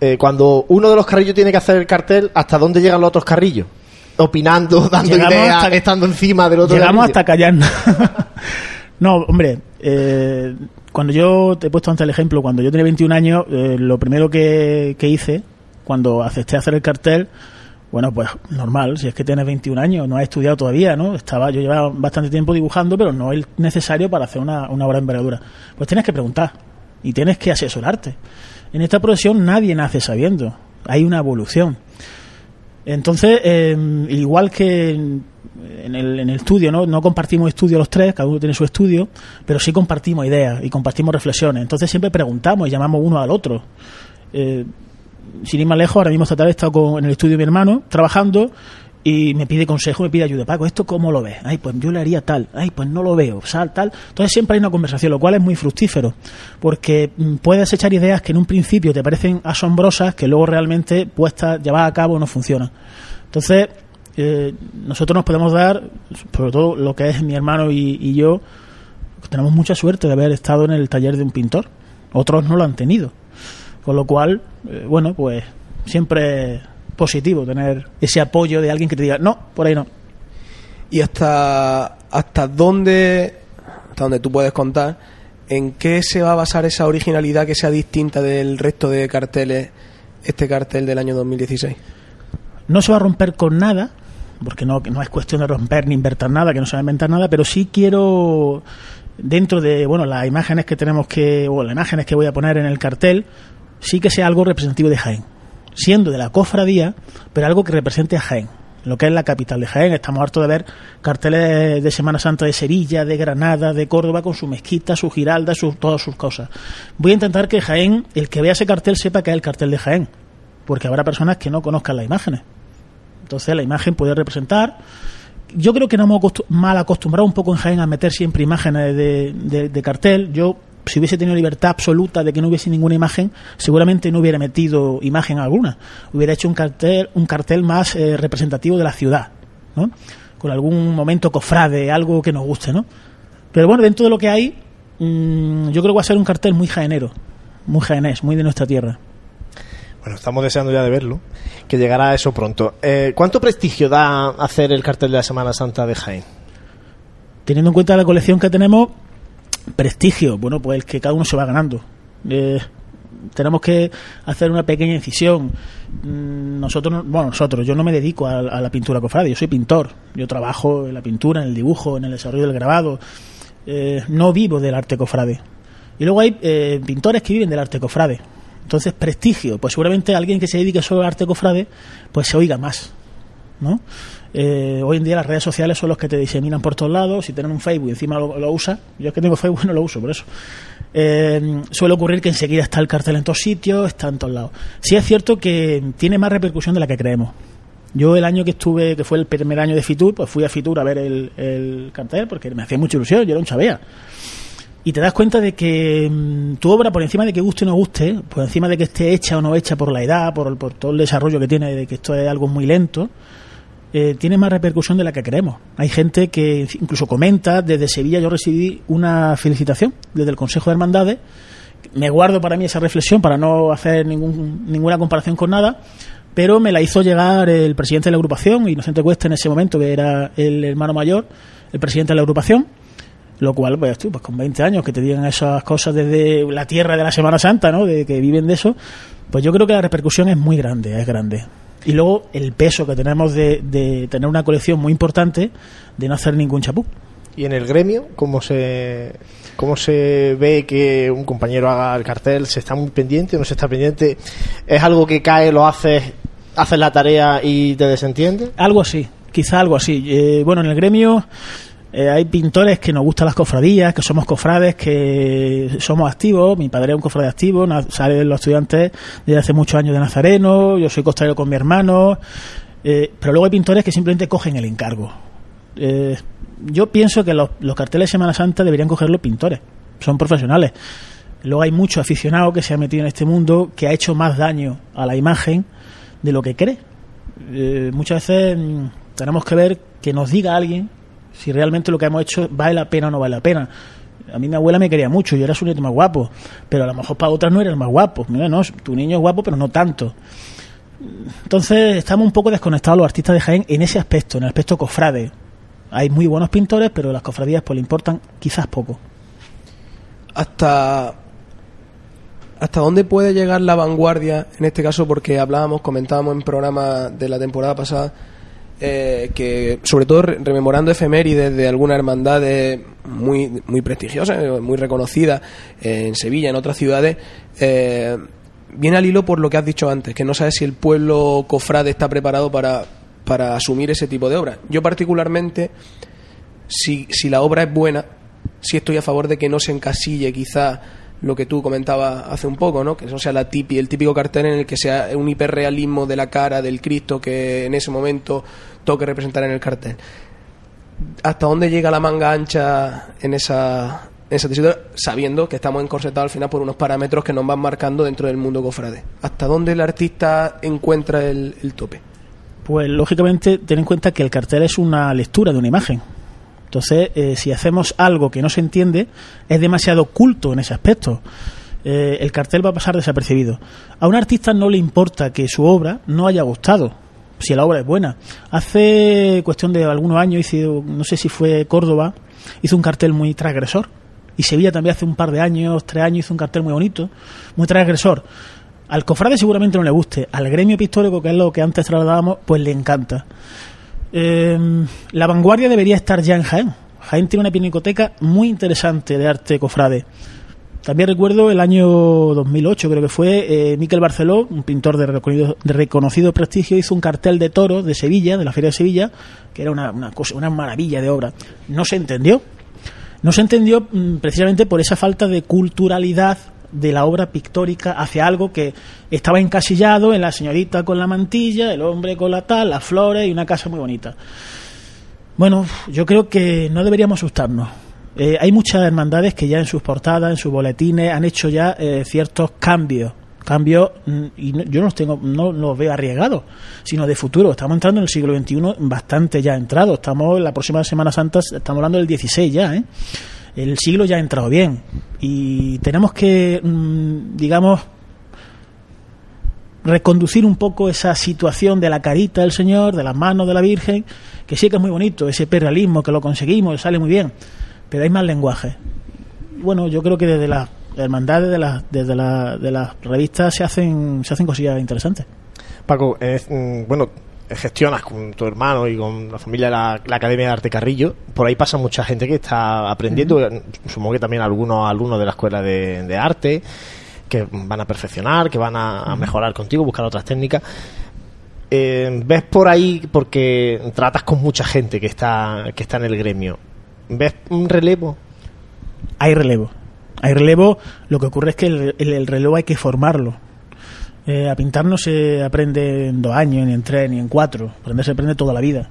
Eh, cuando uno de los carrillos tiene que hacer el cartel, ¿hasta dónde llegan los otros carrillos? Opinando, <laughs> dando ideas, estando encima del otro Llegamos hasta callarnos. <laughs> no, hombre, eh, cuando yo te he puesto antes el ejemplo, cuando yo tenía 21 años, eh, lo primero que, que hice, cuando acepté hacer el cartel, Bueno, pues normal, si es que tienes 21 años, no has estudiado todavía, ¿no? Estaba, yo llevaba bastante tiempo dibujando, pero no es necesario para hacer una, una obra de envergadura. Pues tienes que preguntar y tienes que asesorarte. En esta profesión nadie nace sabiendo, hay una evolución. Entonces, eh, igual que en el, en el estudio, ¿no? no compartimos estudio los tres, cada uno tiene su estudio, pero sí compartimos ideas y compartimos reflexiones. Entonces siempre preguntamos y llamamos uno al otro. Eh, sin ir más lejos, ahora mismo esta tarde he estado con- en el estudio de mi hermano trabajando y me pide consejo, me pide ayuda. Paco, ¿esto cómo lo ves? Ay, pues yo le haría tal. Ay, pues no lo veo. Sal, tal. Entonces siempre hay una conversación, lo cual es muy fructífero. Porque mm, puedes echar ideas que en un principio te parecen asombrosas, que luego realmente puestas, llevadas a cabo, no funcionan. Entonces, eh, nosotros nos podemos dar, sobre todo lo que es mi hermano y, yo, tenemos mucha suerte de haber estado en el taller de un pintor. Otros no lo han tenido. Con lo cual, eh, bueno, pues siempre positivo tener ese apoyo de alguien que te diga, no, por ahí no. y hasta hasta dónde hasta dónde tú puedes contar en qué se va a basar esa originalidad que sea distinta del resto de carteles este cartel del año 2016 No se va a romper con nada, porque no, que no es cuestión de romper ni inventar nada, que no se va a inventar nada, pero sí quiero, dentro de bueno las imágenes que tenemos que, o las imágenes que voy a poner en el cartel, sí que sea algo representativo de Jaén. Siendo de la cofradía, pero algo que represente a Jaén. Lo que es la capital de Jaén. Estamos hartos de ver carteles de Semana Santa de Sevilla, de Granada, de Córdoba, con su mezquita, su giralda, sus, todas sus cosas. Voy a intentar que Jaén, el que vea ese cartel, sepa que es el cartel de Jaén. Porque habrá personas que no conozcan las imágenes. Entonces la imagen puede representar. Yo creo que nos hemos mal acostumbrado un poco en Jaén a meter siempre imágenes de, de- de cartel. Yo, si hubiese tenido libertad absoluta de que no hubiese ninguna imagen, seguramente no hubiera metido imagen alguna. Hubiera hecho un cartel, un cartel más eh, representativo de la ciudad, ¿no? Con algún momento cofrade, algo que nos guste, ¿no? Pero bueno, dentro de lo que hay, mm, yo creo que va a ser un cartel muy jaenero, muy jaenés, muy de nuestra tierra. Bueno, estamos deseando ya de verlo, que llegará eso pronto. Eh, ¿Cuánto prestigio da hacer el cartel de la Semana Santa de Jaén? teniendo en cuenta la colección que tenemos, prestigio, bueno, pues el que cada uno se va ganando. Eh, tenemos que hacer una pequeña incisión. Mm, Nosotros, no- bueno, nosotros, yo no me dedico a, a la pintura cofrade, yo soy pintor. Yo trabajo en la pintura, en el dibujo, en el desarrollo del grabado. Eh, no vivo del arte cofrade. Y luego hay eh, pintores que viven del arte cofrade. Entonces, prestigio, pues seguramente alguien que se dedique solo al arte cofrade, pues se oiga más. ¿no? Eh, hoy en día las redes sociales son los que te diseminan por todos lados. Si tienen un Facebook encima lo, lo usas, yo es que tengo Facebook no lo uso, por eso. Eh, suele ocurrir que enseguida está el cartel en todos sitios, está en todos lados. Sí es cierto que tiene más repercusión de la que creemos. Yo el año que estuve, que fue el primer año de Fitur, pues fui a Fitur a ver el, el cartel porque me hacía mucha ilusión, yo era un chavea. Y te das cuenta de que mm, tu obra, por encima de que guste o no guste, por encima de que esté hecha o no hecha por la edad, por, por todo el desarrollo que tiene, de que esto es algo muy lento, eh, tiene más repercusión de la que creemos. Hay gente que incluso comenta, desde Sevilla yo recibí una felicitación desde el Consejo de Hermandades, me guardo para mí esa reflexión para no hacer ningún, ninguna comparación con nada, pero me la hizo llegar el presidente de la agrupación, Inocente Cuesta en ese momento, que era el hermano mayor, el presidente de la agrupación, lo cual, pues tú, pues con 20 años que te digan esas cosas desde la tierra de la Semana Santa, ¿no? De que viven de eso, pues yo creo que la repercusión es muy grande, es grande. Y luego el peso que tenemos de, de tener una colección muy importante de no hacer ningún chapú. ¿Y en el gremio cómo se, cómo se ve que un compañero haga el cartel? ¿Se está muy pendiente o no se está pendiente? ¿Es algo que cae, lo haces, haces la tarea y te desentiende? Algo así, quizá algo así. Eh, bueno, en el gremio eh, hay pintores que nos gustan las cofradías, que somos cofrades, que somos activos. Mi padre es un cofrade activo, na- salen los estudiantes desde hace muchos años de Nazareno, yo soy costalero con mi hermano. eh, pero luego hay pintores que simplemente cogen el encargo. Eh, yo pienso que los, carteles de Semana Santa deberían coger los pintores, son profesionales. Luego hay mucho aficionado que se ha metido en este mundo que ha hecho más daño a la imagen de lo que cree. Eh, muchas veces mm, tenemos que ver que nos diga alguien si realmente lo que hemos hecho vale la pena o no vale la pena. A mí mi abuela me quería mucho, yo era su nieto más guapo, pero a lo mejor para otras no era el más guapo. Mira, no, tu niño es guapo, pero no tanto. Entonces estamos un poco desconectados los artistas de Jaén en ese aspecto, en el aspecto cofrade. Hay muy buenos pintores, pero las cofradías pues le importan quizás poco. hasta ¿Hasta dónde puede llegar la vanguardia, en este caso porque hablábamos, comentábamos en programa de la temporada pasada, eh, que sobre todo re- rememorando efemérides de algunas hermandades muy, muy prestigiosas, eh, muy reconocidas eh, en Sevilla, en otras ciudades, viene al hilo por lo que has dicho antes, que no sabes si el pueblo cofrade está preparado para, para asumir ese tipo de obra. Yo particularmente, si, si la obra es buena, sí estoy a favor de que no se encasille quizá lo que tú comentabas hace un poco, ¿no? Que eso sea la tipi, el típico cartel en el que sea un hiperrealismo de la cara del Cristo que en ese momento toque representar en el cartel. ¿Hasta dónde llega la manga ancha en esa, en tesitura? Sabiendo que estamos encorsetados al final por unos parámetros que nos van marcando dentro del mundo cofrade. ¿Hasta dónde el artista encuentra el, el tope? Pues lógicamente ten en cuenta que el cartel es una lectura de una imagen. Entonces, eh, si hacemos algo que no se entiende, es demasiado culto en ese aspecto. Eh, el cartel va a pasar desapercibido. A un artista no le importa que su obra no haya gustado, si la obra es buena. Hace cuestión de algunos años, hice, no sé si fue Córdoba, hizo un cartel muy transgresor. Y Sevilla también hace un par de años, tres años, hizo un cartel muy bonito, muy transgresor. Al cofrade seguramente no le guste, al gremio pictórico, que es lo que antes trasladábamos, pues le encanta. Eh, la vanguardia debería estar ya en Jaén. Jaén tiene una pinacoteca muy interesante de arte cofrade. También recuerdo el año 2008, creo que fue, eh, Miquel Barceló, un pintor de reconocido, de reconocido prestigio, hizo un cartel de toros de Sevilla, de la Feria de Sevilla, que era una, una cosa, una maravilla de obra. No se entendió. No se entendió mm, precisamente por esa falta de culturalidad de la obra pictórica hacia algo que estaba encasillado en la señorita con la mantilla, el hombre con la tal, las flores y una casa muy bonita. Bueno, yo creo que no deberíamos asustarnos. Eh, hay muchas hermandades que ya en sus portadas, en sus boletines, han hecho ya eh, ciertos cambios. Cambios, mm, y yo no los tengo, no los veo arriesgados, sino de futuro. Estamos entrando en el siglo XXI bastante ya entrado. Estamos en la próxima Semana Santa, estamos hablando del XVI ya, ¿eh? El siglo ya ha entrado bien. Y tenemos que, mm, digamos, reconducir un poco esa situación de la carita del Señor, de las manos de la Virgen, que sí que es muy bonito, ese perrealismo que lo conseguimos, sale muy bien, pero hay más lenguaje. Bueno, yo creo que desde las hermandades, de desde la, de las revistas se hacen, se hacen cosillas interesantes. Paco, mm, bueno, gestionas con tu hermano y con la familia de la, la Academia de Arte Carrillo. Por ahí pasa mucha gente que está aprendiendo. Supongo que también algunos alumnos de la Escuela de, de Arte que van a perfeccionar, que van a, a mejorar contigo, buscar otras técnicas. Eh, ¿Ves por ahí, porque tratas con mucha gente que está, que está en el gremio, ¿ves un relevo? Hay relevo. Hay relevo, lo que ocurre es que el, el- el relevo hay que formarlo. Eh, a pintar no se aprende en dos años, ni en tres, ni en cuatro. Aprender se aprende toda la vida.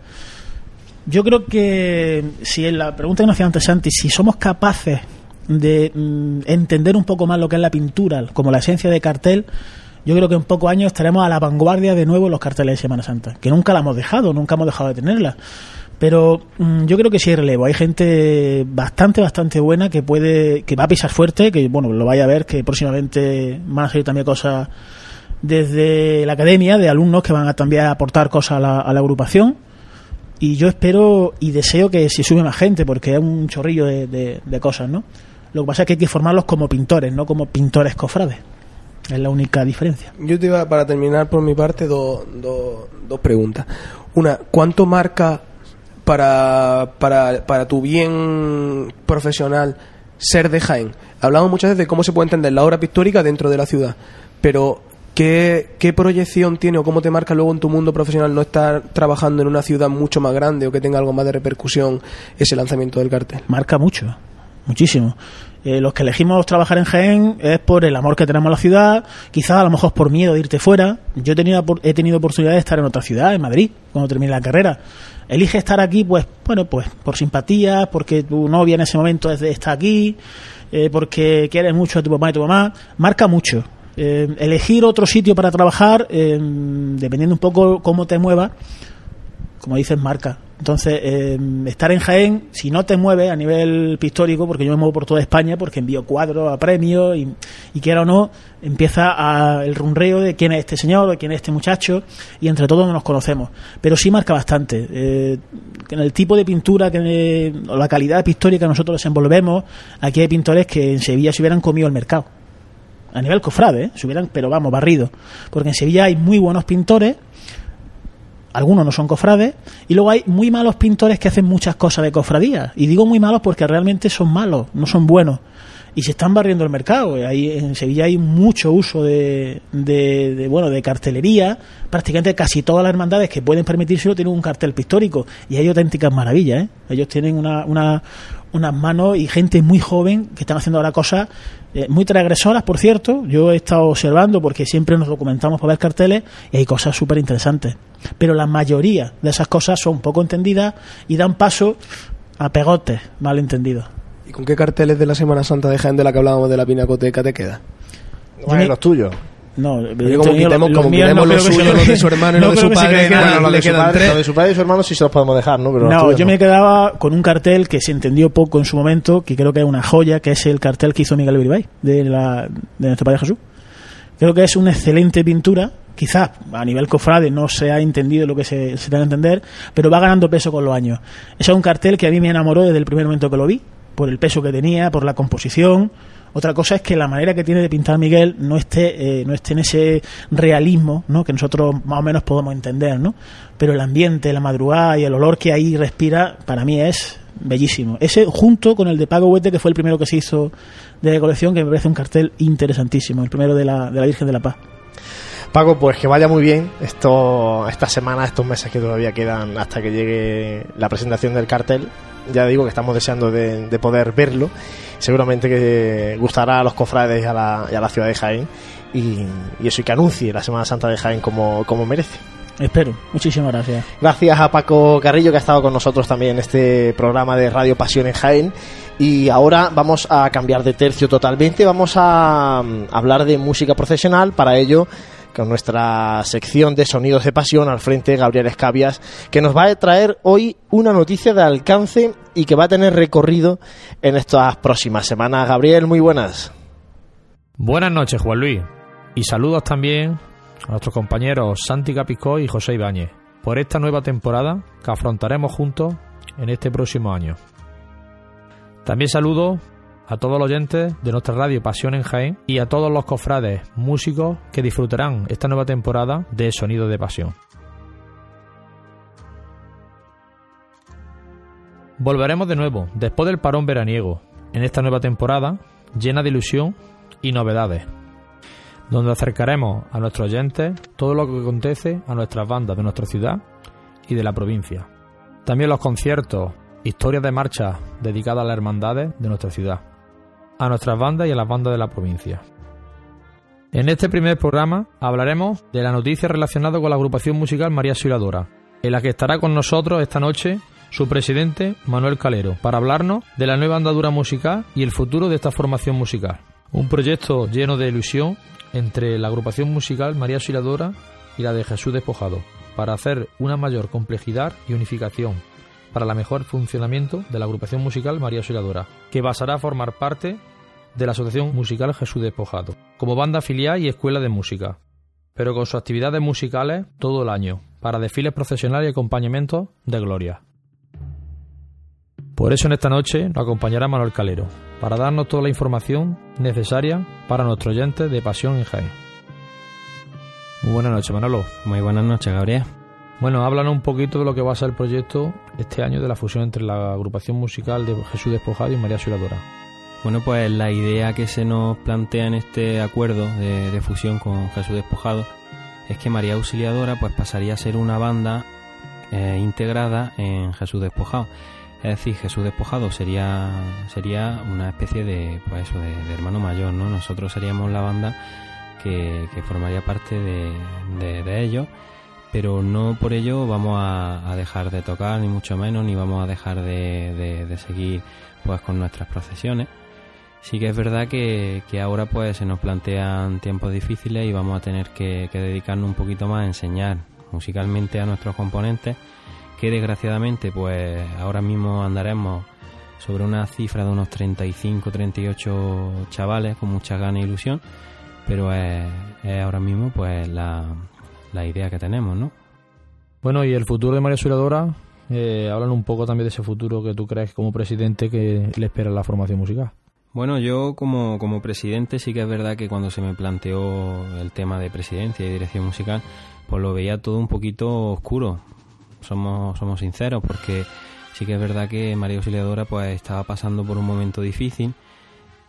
Yo creo que si en la pregunta que nos hacía antes Santi, si somos capaces de mm, entender un poco más lo que es la pintura, como la esencia de cartel, yo creo que en pocos años estaremos a la vanguardia de nuevo los carteles de Semana Santa, que nunca la hemos dejado, nunca hemos dejado de tenerla. Pero mm, yo creo que sí hay relevo. Hay gente bastante, bastante buena que puede, que va a pisar fuerte, que bueno, lo vaya a ver, que próximamente van a salir también cosas desde la academia, de alumnos que van a también aportar cosas a la, a la agrupación. Y yo espero y deseo que se sube más gente, porque es un chorrillo de, cosas, ¿no? Lo que pasa es que hay que formarlos como pintores, no como pintores cofrades. Es la única diferencia. Yo te iba, para terminar por mi parte, dos dos- dos preguntas. Una, ¿cuánto marca para, para, para tu bien profesional ser de Jaén? Hablamos muchas veces de cómo se puede entender la obra pictórica dentro de la ciudad, pero ¿qué, qué proyección tiene o cómo te marca luego en tu mundo profesional no estar trabajando en una ciudad mucho más grande o que tenga algo más de repercusión ese lanzamiento del cartel? marca mucho, muchísimo. Eh, los que elegimos trabajar en Jaén es por el amor que tenemos a la ciudad, quizás a lo mejor por miedo de irte fuera. Yo he tenido, he tenido oportunidad de estar en otra ciudad, en Madrid, cuando terminé la carrera. Elige estar aquí, pues, bueno, pues por simpatía, porque tu novia en ese momento está aquí, eh, porque quieres mucho a tu papá y tu mamá. Marca mucho. Eh, elegir otro sitio para trabajar, eh, dependiendo un poco cómo te muevas, como dices, marca. Entonces, eh, estar en Jaén, si no te mueves a nivel pictórico, porque yo me muevo por toda España, porque envío cuadros a premios y, quiera o no, empieza a- el runreo de quién es este señor, de quién es este muchacho, y entre todos no nos conocemos. Pero sí marca bastante. Eh, en el tipo de pintura, que, o la calidad pictórica que nosotros desenvolvemos, aquí hay pintores que en Sevilla se hubieran comido el mercado. A nivel cofrade, ¿eh? se hubieran, pero vamos, barrido. Porque en Sevilla hay muy buenos pintores, algunos no son cofrades, y luego hay muy malos pintores que hacen muchas cosas de cofradía. Y digo muy malos porque realmente son malos, no son buenos. Y se están barriendo el mercado. Ahí en Sevilla hay mucho uso de, de, de, bueno de cartelería. Prácticamente casi todas las hermandades que pueden permitírselo tienen un cartel pictórico. Y hay auténticas maravillas. ¿eh? Ellos tienen una, una, unas manos y gente muy joven que están haciendo ahora cosas eh, muy transgresoras, por cierto. Yo he estado observando porque siempre nos documentamos para ver carteles y hay cosas súper interesantes. Pero la mayoría de esas cosas son poco entendidas y dan paso a pegotes mal entendidos. ¿Y con qué carteles de la Semana Santa de Jaén de la que hablábamos de la pinacoteca te queda? No los tuyos. No, Yo como quitemos, como quitemos los suyos, los de su hermano y no los de su que padre, bueno, le de, su padre, de su padre y su hermano sí se los podemos dejar, ¿no? Pero No, yo no. me quedaba con un cartel que se entendió poco en su momento, que creo que es una joya, que es el cartel que hizo Miguel Biribay de, la, de nuestro Padre Jesús. Creo que es una excelente pintura, quizás a nivel cofrade no se ha entendido lo que se, se que entender, pero va ganando peso con los años. Ese es un cartel que a mí me enamoró desde el primer momento que lo vi, por el peso que tenía, por la composición. Otra cosa es que la manera que tiene de pintar Miguel no esté, eh, no esté en ese realismo ¿no? que nosotros más o menos podemos entender, ¿no? Pero el ambiente, la madrugada y el olor que ahí respira, para mí es bellísimo. Ese junto con el de Pago Huete, que fue el primero que se hizo de colección, que me parece un cartel interesantísimo, el primero de la, de la Virgen de la Paz. Paco, pues que vaya muy bien esto, esta semana, estos meses que todavía quedan hasta que llegue la presentación del cartel. Ya digo que estamos deseando de, de poder verlo. Seguramente que gustará a los cofrades y a la, y a la ciudad de Jaén. Y, y eso, y que anuncie la Semana Santa de Jaén como, como merece. Espero. Muchísimas gracias. Gracias a Paco Carrillo que ha estado con nosotros también en este programa de Radio Pasión en Jaén. Y ahora vamos a cambiar de tercio totalmente. Vamos a mm, hablar de música profesional. Para ello, con nuestra sección de sonidos de pasión al frente Gabriel Escabias, que nos va a traer hoy una noticia de alcance y que va a tener recorrido en estas próximas semanas. Gabriel, muy buenas. Buenas noches, Juan Luis. Y saludos también a nuestros compañeros Santi Capicó y José Ibáñez por esta nueva temporada que afrontaremos juntos en este próximo año. También saludo a todos los oyentes de nuestra radio Pasión en Jaén y a todos los cofrades músicos que disfrutarán esta nueva temporada de Sonido de Pasión. Volveremos de nuevo después del parón veraniego en esta nueva temporada llena de ilusión y novedades, donde acercaremos a nuestros oyentes todo lo que acontece a nuestras bandas de nuestra ciudad y de la provincia. También los conciertos, historias de marcha dedicadas a las hermandades de nuestra ciudad, a nuestras bandas y a las bandas de la provincia. En este primer programa hablaremos de la noticia relacionada con la agrupación musical María Auxiliadora, en la que estará con nosotros esta noche su presidente Manuel Calero, para hablarnos de la nueva andadura musical y el futuro de esta formación musical. Un proyecto lleno de ilusión entre la agrupación musical María Auxiliadora y la de Jesús Despojado, para hacer una mayor complejidad y unificación para el mejor funcionamiento de la agrupación musical María Auxiliadora, que pasará a formar parte de la Asociación Musical Jesús Despojado, como banda filial y escuela de música, pero con sus actividades musicales todo el año, para desfiles profesionales y acompañamientos de gloria. Por eso en esta noche nos acompañará Manuel Calero, para darnos toda la información necesaria para nuestros oyentes de Pasión en Jaén. Muy buenas noches, Manolo. Muy buenas noches, Gabriel. Bueno, háblanos un poquito de lo que va a ser el proyecto este año de la fusión entre la agrupación musical de Jesús Despojado y María Auxiliadora. Bueno, pues la idea que se nos plantea en este acuerdo de, fusión con Jesús Despojado es que María Auxiliadora pues pasaría a ser una banda eh, integrada en Jesús Despojado. Es decir, Jesús Despojado sería sería una especie de pues eso, de, hermano mayor, ¿no? Nosotros seríamos la banda que, formaría parte de, de ellos, pero no por ello vamos a, dejar de tocar, ni mucho menos, ni vamos a dejar de, seguir pues con nuestras procesiones. Sí que es verdad que, que, ahora pues se nos plantean tiempos difíciles y vamos a tener que, dedicarnos un poquito más a enseñar musicalmente a nuestros componentes que desgraciadamente pues ahora mismo andaremos sobre una cifra de unos 35, 38 chavales con mucha gana e ilusión, pero es, es ahora mismo pues la, la, idea que tenemos, ¿no? Bueno, y el futuro de María Auxiliadora, eh, hablan un poco también de ese futuro que tú crees como presidente que le espera la formación musical. Bueno, yo como, como presidente sí que es verdad que cuando se me planteó el tema de presidencia y dirección musical, pues lo veía todo un poquito oscuro. Somos, somos sinceros, porque sí que es verdad que María Auxiliadora pues estaba pasando por un momento difícil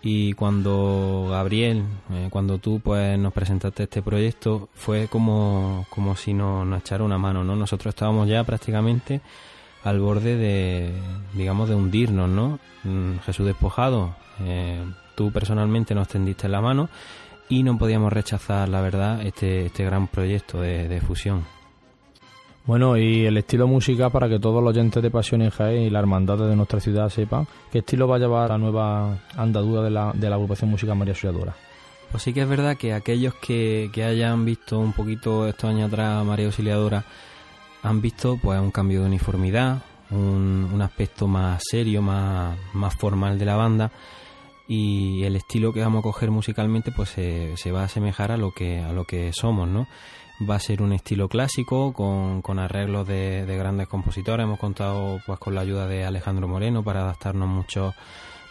y cuando Gabriel, eh, cuando tú pues nos presentaste este proyecto, fue como, como si nos, echara una mano, ¿no? Nosotros estábamos ya prácticamente al borde de, digamos, de hundirnos, ¿no? Mm, Jesús despojado, eh, tú personalmente nos tendiste la mano y no podíamos rechazar, la verdad, este, este gran proyecto de, fusión. Bueno, y el estilo música para que todos los oyentes de Pasión en Jaén y la hermandad de nuestra ciudad sepan qué estilo va a llevar la nueva andadura de la, de la agrupación Música María Auxiliadora. Pues sí que es verdad que aquellos que, que hayan visto un poquito estos años atrás María Auxiliadora han visto pues un cambio de uniformidad, un, un aspecto más serio, más, más formal de la banda y el estilo que vamos a coger musicalmente pues se, se, va a asemejar a lo que a lo que somos no va a ser un estilo clásico con, con arreglos de, de, grandes compositores. Hemos contado pues con la ayuda de Alejandro Moreno para adaptarnos muchos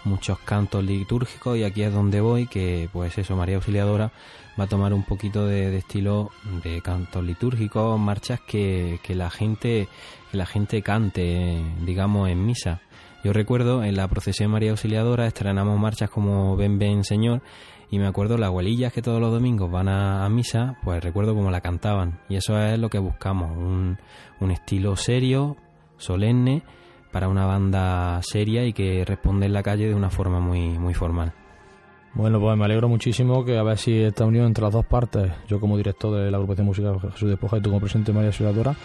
muchos cantos litúrgicos. Y aquí es donde voy que pues eso María Auxiliadora va a tomar un poquito de, de estilo de cantos litúrgicos marchas que, que la gente que la gente cante digamos en misa. Yo recuerdo en la procesión María Auxiliadora estrenamos marchas como Ven, ven, Señor, y me acuerdo las abuelillas que todos los domingos van a, misa, pues recuerdo cómo la cantaban. Y eso es lo que buscamos, un, un estilo serio, solemne, para una banda seria y que responde en la calle de una forma muy, muy formal. Bueno, pues me alegro muchísimo que a ver si esta unión entre las dos partes, yo como director de la agrupación musical Jesús de Poja y tú como presidente María Auxiliadora,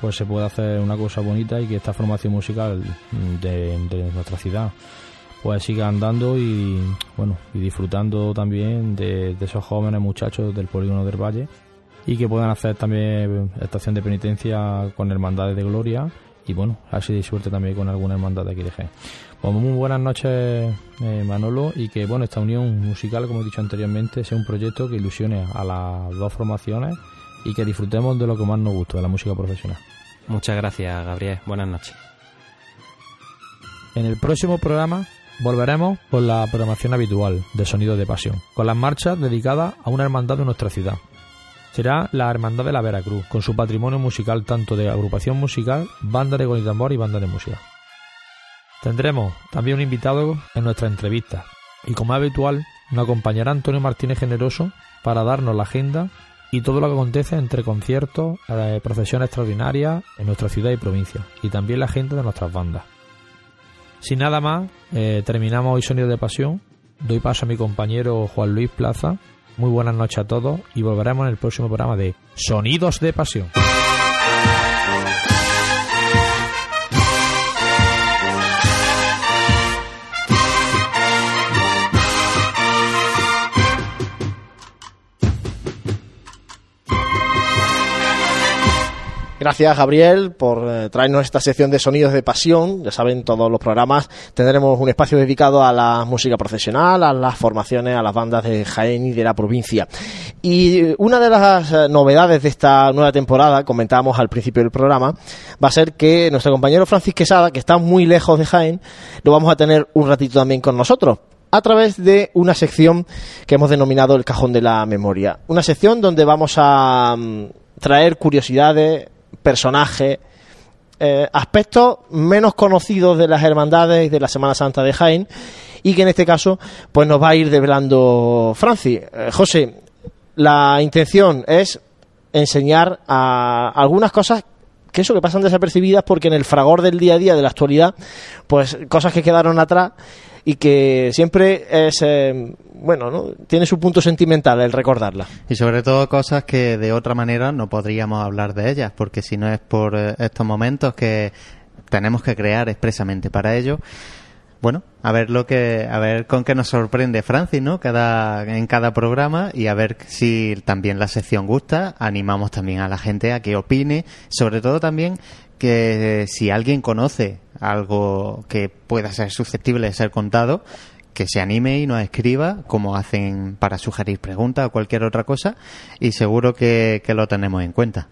pues se puede hacer una cosa bonita y que esta formación musical de, nuestra ciudad pues siga andando y bueno y disfrutando también de, esos jóvenes muchachos del polígono del Valle y que puedan hacer también estación de penitencia con hermandades de gloria y bueno, así de suerte también con alguna hermandad de aquí de G. Pues muy buenas noches eh, Manolo y que bueno, esta unión musical como he dicho anteriormente sea un proyecto que ilusione a las dos formaciones y que disfrutemos de lo que más nos gusta, de la música profesional. Muchas gracias, Gabriel. Buenas noches. En el próximo programa volveremos con la programación habitual de Sonidos de Pasión, con las marchas dedicadas a una hermandad de nuestra ciudad. Será la Hermandad de la Veracruz, con su patrimonio musical tanto de agrupación musical, banda de tambor y banda de música. Tendremos también un invitado en nuestra entrevista y como es habitual nos acompañará Antonio Martínez Generoso para darnos la agenda y todo lo que acontece entre conciertos, eh, procesiones extraordinarias en nuestra ciudad y provincia, y también la gente de nuestras bandas. Sin nada más, eh, terminamos hoy Sonido de Pasión. Doy paso a mi compañero Juan Luis Plaza. Muy buenas noches a todos y volveremos en el próximo programa de Sonidos de Pasión. Gracias, Gabriel, por eh, traernos esta sección de sonidos de pasión. Ya saben, todos los programas tendremos un espacio dedicado a la música profesional, a las formaciones, a las bandas de Jaén y de la provincia. Y una de las eh, novedades de esta nueva temporada, comentábamos al principio del programa, va a ser que nuestro compañero Francis Quesada, que está muy lejos de Jaén, lo vamos a tener un ratito también con nosotros a través de una sección que hemos denominado el Cajón de la Memoria. Una sección donde vamos a mm, traer curiosidades, personajes, eh, aspectos menos conocidos de las hermandades de la Semana Santa de Jaén y que en este caso pues nos va a ir develando Francis. Eh, José, la intención es enseñar a algunas cosas que eso que pasan desapercibidas porque en el fragor del día a día de la actualidad pues cosas que quedaron atrás y que siempre es, eh, bueno, ¿no? tiene su punto sentimental el recordarla. Y sobre todo cosas que de otra manera no podríamos hablar de ellas, porque si no es por eh, estos momentos que tenemos que crear expresamente para ello, bueno, a ver lo que, a ver con qué nos sorprende Francis, ¿no? Cada, en cada programa y a ver si también la sección gusta. Animamos también a la gente a que opine, sobre todo también que si alguien conoce algo que pueda ser susceptible de ser contado, que se anime y nos escriba, como hacen para sugerir preguntas o cualquier otra cosa, y seguro que, lo tenemos en cuenta.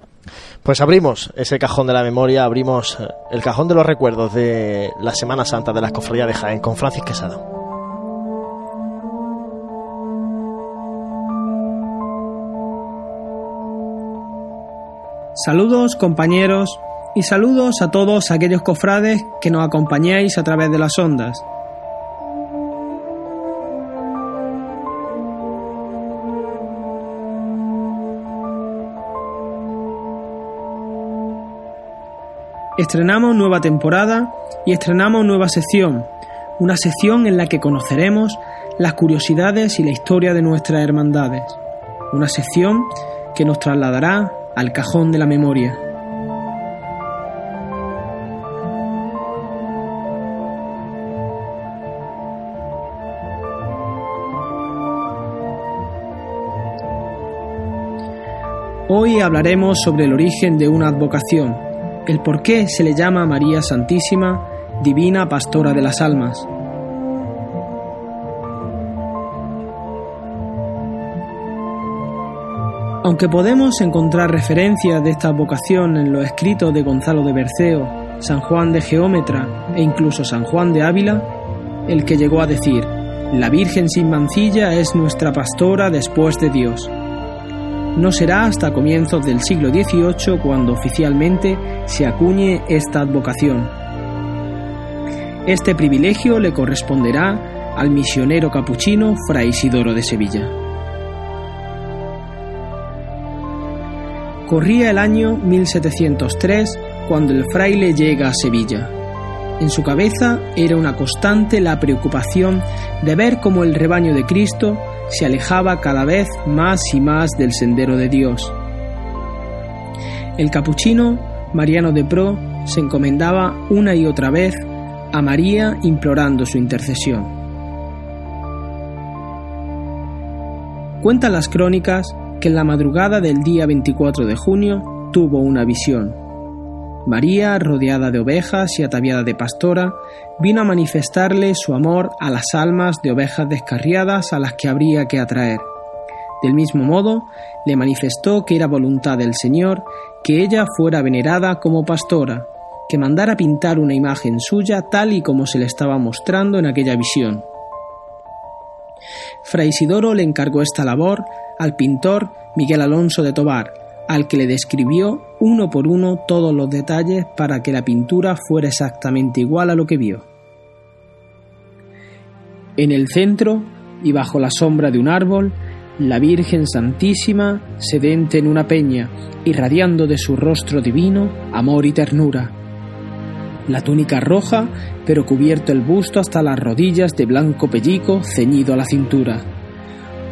Pues abrimos ese cajón de la memoria, abrimos eh, el cajón de los recuerdos de la Semana Santa de la Cofradía de Jaén con Francis Quesada. Saludos compañeros, y saludos a todos aquellos cofrades que nos acompañáis a través de las ondas. Estrenamos nueva temporada y estrenamos nueva sección, una sección en la que conoceremos las curiosidades y la historia de nuestras hermandades, una sección que nos trasladará al cajón de la memoria. Hoy hablaremos sobre el origen de una advocación, el por qué se le llama María Santísima, Divina Pastora de las Almas. Aunque podemos encontrar referencias de esta vocación en los escritos de Gonzalo de Berceo, San Juan de Geómetra e incluso San Juan de Ávila, el que llegó a decir, la Virgen sin mancilla es nuestra pastora después de Dios. No será hasta comienzos del siglo XVIII cuando oficialmente se acuñe esta advocación. Este privilegio le corresponderá al misionero capuchino Fray Isidoro de Sevilla. Corría el año 1703 cuando el fraile llega a Sevilla. En su cabeza era una constante la preocupación de ver cómo el rebaño de Cristo se alejaba cada vez más y más del sendero de Dios. El capuchino, Mariano de Pro, se encomendaba una y otra vez a María implorando su intercesión. Cuentan las crónicas que en la madrugada del día 24 de junio tuvo una visión. María, rodeada de ovejas y ataviada de pastora, vino a manifestarle su amor a las almas de ovejas descarriadas a las que habría que atraer. Del mismo modo, le manifestó que era voluntad del Señor que ella fuera venerada como pastora, que mandara pintar una imagen suya tal y como se le estaba mostrando en aquella visión. Fray Isidoro le encargó esta labor al pintor Miguel Alonso de Tobar, al que le describió uno por uno todos los detalles para que la pintura fuera exactamente igual a lo que vio. En el centro, y bajo la sombra de un árbol, la Virgen Santísima sedente en una peña, irradiando de su rostro divino amor y ternura. La túnica roja, pero cubierto el busto hasta las rodillas de blanco pellico ceñido a la cintura.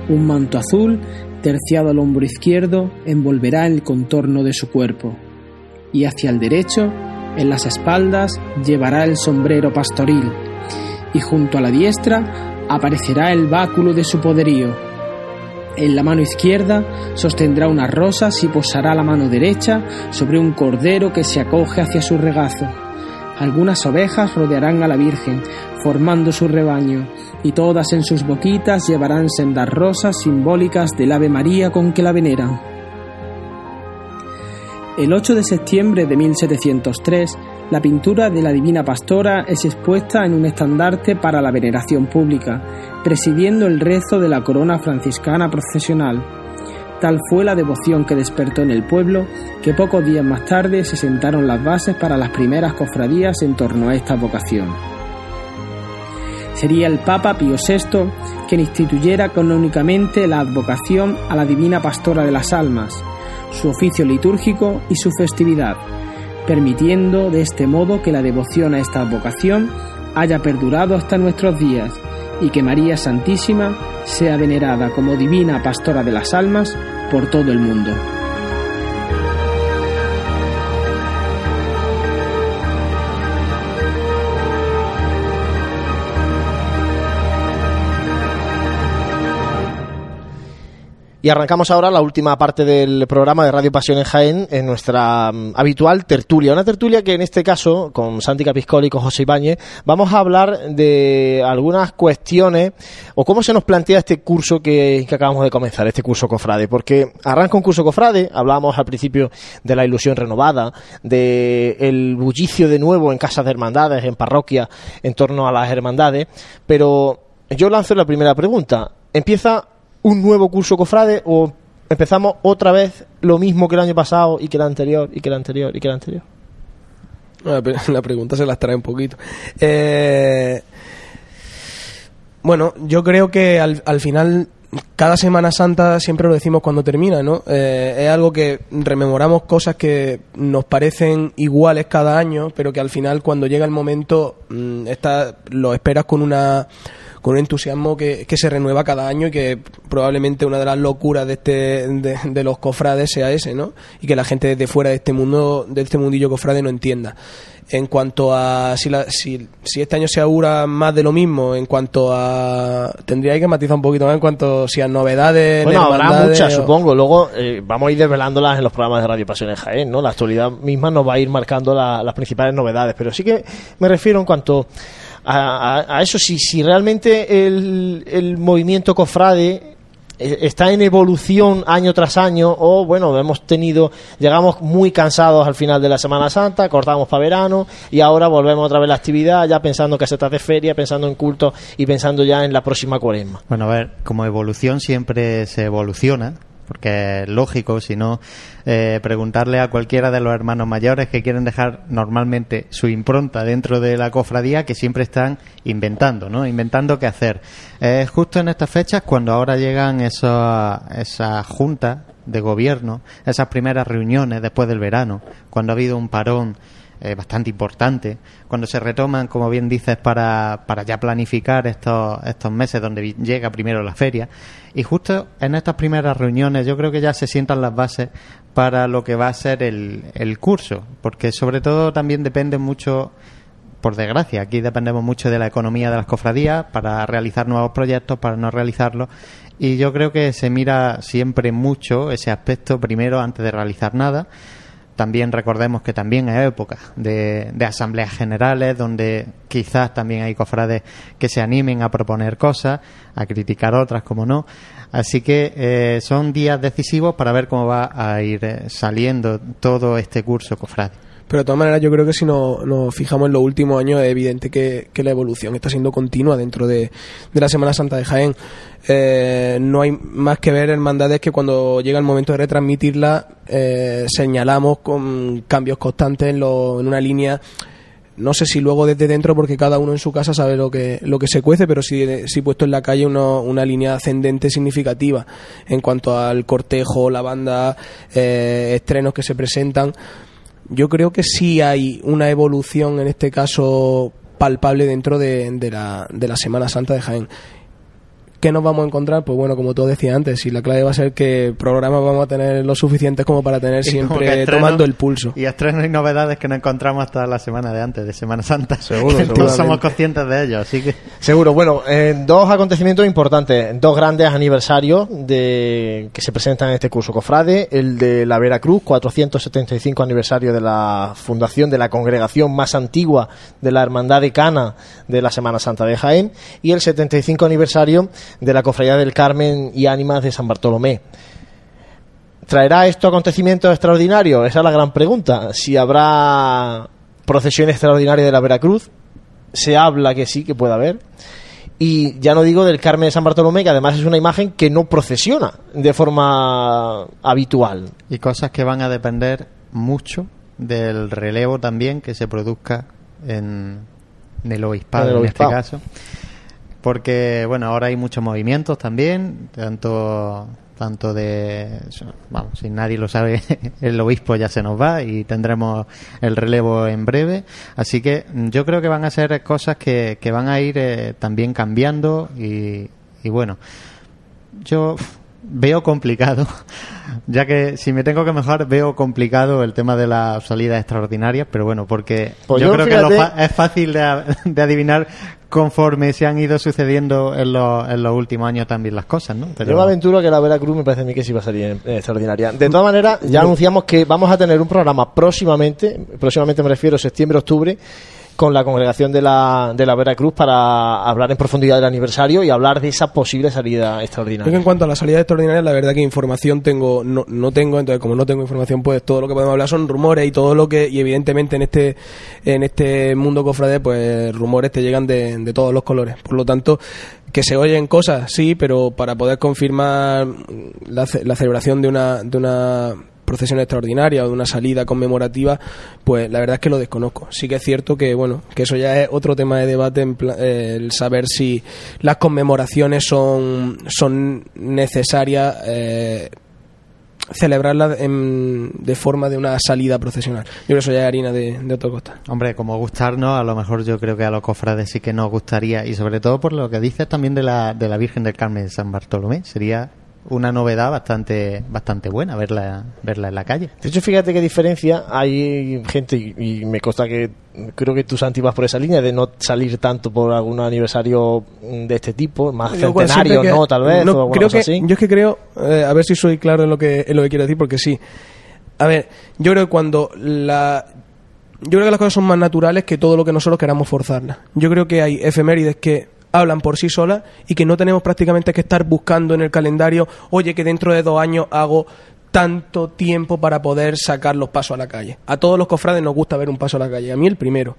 Un manto azul terciado al hombro izquierdo, envolverá el contorno de su cuerpo, y hacia el derecho, en las espaldas, llevará el sombrero pastoril, y junto a la diestra aparecerá el báculo de su poderío. En la mano izquierda sostendrá unas rosas y posará la mano derecha sobre un cordero que se acoge hacia su regazo. Algunas ovejas rodearán a la Virgen, formando su rebaño, y todas en sus boquitas llevarán sendas rosas simbólicas del Ave María con que la veneran. El 8 de septiembre de 1703, la pintura de la Divina Pastora es expuesta en un estandarte para la veneración pública, presidiendo el rezo de la corona franciscana procesional. Tal fue la devoción que despertó en el pueblo que pocos días más tarde se sentaron las bases para las primeras cofradías en torno a esta vocación. Sería el Papa Pío VI quien instituyera canónicamente la advocación a la Divina Pastora de las Almas, su oficio litúrgico y su festividad, permitiendo de este modo que la devoción a esta advocación haya perdurado hasta nuestros días y que María Santísima sea venerada como divina pastora de las almas por todo el mundo. Y arrancamos ahora la última parte del programa de Radio Pasión en Jaén, en nuestra um, habitual tertulia. Una tertulia que en este caso, con Santi Capiscoli y con José Ibáñez, vamos a hablar de algunas cuestiones o cómo se nos plantea este curso que, que acabamos de comenzar, este curso Cofrade. Porque arranca un curso Cofrade, hablábamos al principio de la ilusión renovada, de el bullicio de nuevo en casas de hermandades, en parroquias, en torno a las hermandades, pero yo lanzo la primera pregunta. Empieza un nuevo curso cofrade o empezamos otra vez lo mismo que el año pasado y que el anterior y que el anterior y que el anterior. La, pre- <laughs> la pregunta se las trae un poquito. Eh, bueno, yo creo que al, al final cada Semana Santa siempre lo decimos cuando termina, ¿no? Eh, es algo que rememoramos cosas que nos parecen iguales cada año, pero que al final cuando llega el momento mm, está, lo esperas con una con un entusiasmo que, que se renueva cada año y que probablemente una de las locuras de este de, de los cofrades sea ese, ¿no? Y que la gente desde fuera de este mundo de este mundillo cofrade no entienda. En cuanto a si, la- si, si este año se augura más de lo mismo, en cuanto a tendría que matizar un poquito más en cuanto si a novedades, Bueno, habrá muchas, o- supongo. Luego eh, vamos a ir desvelándolas en los programas de Radio Pasión en Jaén, ¿no? La actualidad misma nos va a ir marcando la- las principales novedades. Pero sí que me refiero en cuanto a, eso, si, si realmente el, el movimiento cofrade eh, está en evolución año tras año o bueno hemos tenido llegamos muy cansados al final de la Semana Santa cortamos para verano y ahora volvemos otra vez a la actividad ya pensando se trata de feria pensando en culto y pensando ya en la próxima cuaresma. Bueno, a ver, como evolución siempre se evoluciona, porque es lógico, si no, eh, preguntarle a cualquiera de los hermanos mayores que quieren dejar normalmente su impronta dentro de la cofradía, que siempre están inventando, ¿no? Inventando qué hacer. Es justo en estas fechas cuando ahora llegan esas esas juntas de gobierno, esas primeras reuniones después del verano, cuando ha habido un parón eh, bastante importante. Cuando se retoman, como bien dices, para, para ya planificar estos, estos meses donde llega primero la feria. Y justo en estas primeras reuniones yo creo que ya se sientan las bases para lo que va a ser el, el curso, porque sobre todo también depende mucho por desgracia, aquí dependemos mucho de la economía de las cofradías para realizar nuevos proyectos, para no realizarlos. Y yo creo que se mira siempre mucho ese aspecto primero antes de realizar nada. También recordemos que también hay épocas de, asambleas generales donde quizás también hay cofrades que se animen a proponer cosas, a criticar otras, como no. Así que eh, son días decisivos para ver cómo va a ir eh, saliendo todo este curso cofrade. Pero de todas maneras, yo creo que si no- nos fijamos en los últimos años, es evidente que, que la evolución está siendo continua dentro de, de la Semana Santa de Jaén. Eh, no hay más que ver hermandades que cuando llega el momento de retransmitirla, eh, señalamos con cambios constantes en, lo- en una línea. No sé si luego desde dentro, porque cada uno en su casa sabe lo que, lo que se cuece, pero sí, sí puesto en la calle uno- una línea ascendente significativa en cuanto al cortejo, la banda, eh, estrenos que se presentan yo creo que sí hay una evolución en este caso palpable dentro de, de la, de la Semana Santa de Jaén. ¿Qué nos vamos a encontrar? Pues bueno, como tú decías antes, si la clave va a ser que programas vamos a tener lo suficientes como para tener <laughs> Y siempre tomando el pulso. Y estrenos y novedades que no encontramos hasta la semana de antes, de Semana Santa. Seguro, <laughs> no somos conscientes de ello, así que... Seguro, bueno, eh, dos acontecimientos importantes, dos grandes aniversarios de que se presentan en este curso Cofrade, el de la Veracruz, 475 aniversario de la fundación de la congregación más antigua de la Hermandad de Cana de la Semana Santa de Jaén, y el 75 aniversario de la Cofradía del Carmen y Ánimas de San Bartolomé. ¿Traerá esto acontecimientos extraordinarios? Esa es la gran pregunta. Si habrá procesión extraordinaria de la Veracruz, se habla que sí, que puede haber. Y ya no digo del Carmen de San Bartolomé, que además es una imagen que no procesiona de forma habitual. Y cosas que van a depender mucho del relevo también que se produzca en, en el obispado, En el en, obispado. este caso. Porque, bueno, ahora hay muchos movimientos también, tanto tanto de vamos si nadie lo sabe <laughs> el obispo ya se nos va y tendremos el relevo en breve. Así que yo creo que van a ser cosas que, que van a ir eh, también cambiando y, y bueno yo veo complicado, <laughs> ya que si me tengo que mejorar, veo complicado el tema de las salidas extraordinarias, pero bueno, porque Pues yo, yo, creo que lo fa- es fácil de, <laughs> de adivinar conforme se han ido sucediendo en, los- en los últimos años también las cosas, ¿no? Yo me aventuro que la Veracruz me parece a mí que sí va a salir eh, extraordinaria. De todas maneras, ya anunciamos que vamos a tener un programa próximamente, próximamente me refiero septiembre-octubre, con la congregación de la, de la Veracruz para hablar en profundidad del aniversario y hablar de esa posible salida extraordinaria. en cuanto a las salidas extraordinarias, la verdad que información tengo, no, no tengo, entonces como no tengo información, pues todo lo que podemos hablar son rumores y todo lo que, y evidentemente en este, en este mundo cofrade, pues rumores te llegan de, de todos los colores. Por lo tanto, que se oyen cosas, sí, pero para poder confirmar la, la celebración de una, de una procesión extraordinaria o de una salida conmemorativa, pues la verdad es que lo desconozco. Sí que es cierto que, bueno, que eso ya es otro tema de debate, en pla- el saber si las conmemoraciones son, son necesarias. eh, de forma de una salida procesional. Yo creo que eso ya es harina de, de otro costal. Hombre, como gustarnos, a lo mejor yo creo que a los cofrades sí que nos gustaría, y sobre todo por lo que dices también de la, de la Virgen del Carmen de San Bartolomé, sería una novedad bastante bastante buena verla verla en la calle. De hecho, fíjate qué diferencia hay gente, y, y me consta que creo que tú, Santi, vas por esa línea de no salir tanto por algún aniversario mm, de este tipo, más Yo, centenario, ¿no? Tal vez, no, o creo cosa que, así. Yo es que creo, eh, a ver si soy claro en lo que en lo que quiero decir, porque sí. A ver, yo creo que cuando la. Yo creo que las cosas son más naturales que todo lo que nosotros queramos forzarlas. Yo creo que hay efemérides que hablan por sí solas y que no tenemos prácticamente que estar buscando en el calendario, oye, que dentro de dos años hago tanto tiempo para poder sacar los pasos a la calle. A todos los cofrades nos gusta ver un paso a la calle, a mí el primero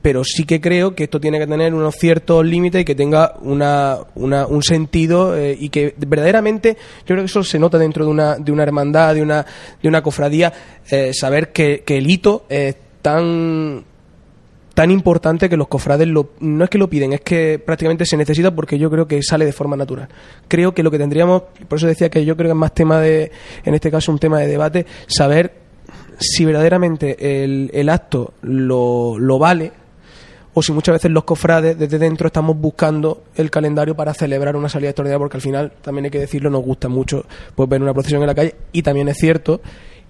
pero sí que creo que esto tiene que tener unos ciertos límites y que tenga una, una- un sentido eh, y que verdaderamente yo creo que eso se nota dentro de una, de una hermandad, de una, de una cofradía, eh, saber que, que el hito es tan tan importante que los cofrades lo, no es que lo piden, es que prácticamente se necesita porque yo creo que sale de forma natural. Creo que lo que tendríamos, por eso decía que yo creo que es más tema de, en este caso un tema de debate, saber si verdaderamente el, el acto lo, lo vale o si muchas veces los cofrades desde dentro estamos buscando el calendario para celebrar una salida extraordinaria porque al final también hay que decirlo nos gusta mucho pues ver una procesión en la calle y también es cierto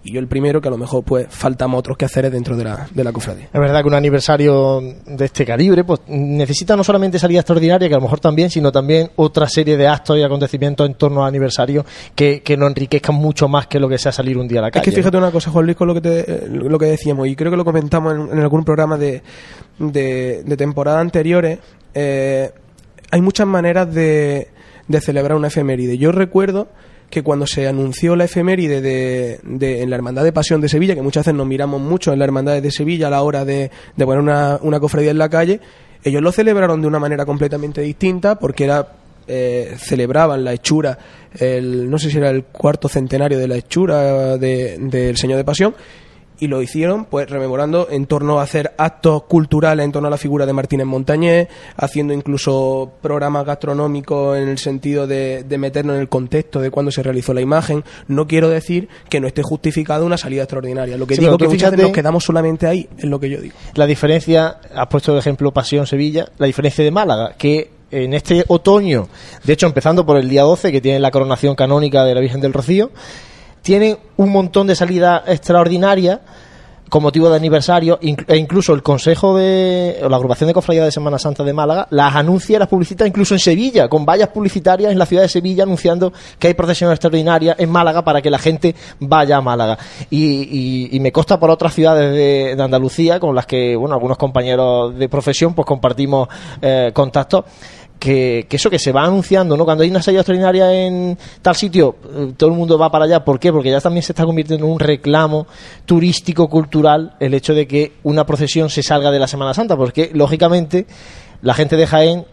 y yo el primero que a lo mejor pues faltamos otros quehaceres dentro de la, de la cofradía Es verdad que un aniversario de este calibre pues necesita no solamente salida extraordinaria, que a lo mejor también, sino también otra serie de actos y acontecimientos en torno al aniversario que, que nos enriquezcan mucho más que lo que sea salir un día a la Es calle. que fíjate una cosa, Juan Luis, con lo que, te- lo que decíamos, y creo que lo comentamos en, en algún programa de, de, de temporada anteriores, eh, hay muchas maneras de, de celebrar una efeméride. Yo recuerdo que cuando se anunció la efeméride de, de- en la Hermandad de Pasión de Sevilla, que muchas veces nos miramos mucho en la Hermandad de Sevilla a la hora de, de poner una, una cofradía en la calle, ellos lo celebraron de una manera completamente distinta porque era eh, celebraban la hechura, el, no sé si era el cuarto centenario de la hechura de- del Señor de Pasión, y lo hicieron pues rememorando en torno a hacer actos culturales en torno a la figura de Martínez Montañés, haciendo incluso programas gastronómicos en el sentido de, de meternos en el contexto de cuándo se realizó la imagen. No quiero decir que no esté justificada una salida extraordinaria. Lo que Sí, digo que muchas veces fíjate- nos quedamos solamente ahí, es lo que yo digo. La diferencia, has puesto de ejemplo Pasión Sevilla, la diferencia de Málaga, que en este otoño, de hecho empezando por el día 12, que tiene la coronación canónica de la Virgen del Rocío, tienen un montón de salidas extraordinarias con motivo de aniversario e incluso el Consejo de o la agrupación de cofradías de Semana Santa de Málaga las anuncia y las publicita incluso en Sevilla con vallas publicitarias en la ciudad de Sevilla anunciando que hay procesiones extraordinarias en Málaga para que la gente vaya a Málaga. Y, y- y me consta por otras ciudades de, de Andalucía con las que bueno algunos compañeros de profesión pues compartimos eh, contactos que, que eso que se va anunciando, ¿no? Cuando hay una salida extraordinaria en tal sitio, eh, todo el mundo va para allá. ¿Por qué? Porque ya también se está convirtiendo en un reclamo turístico, cultural, el hecho de que una procesión se salga de la Semana Santa. Porque, lógicamente, la gente de Jaén,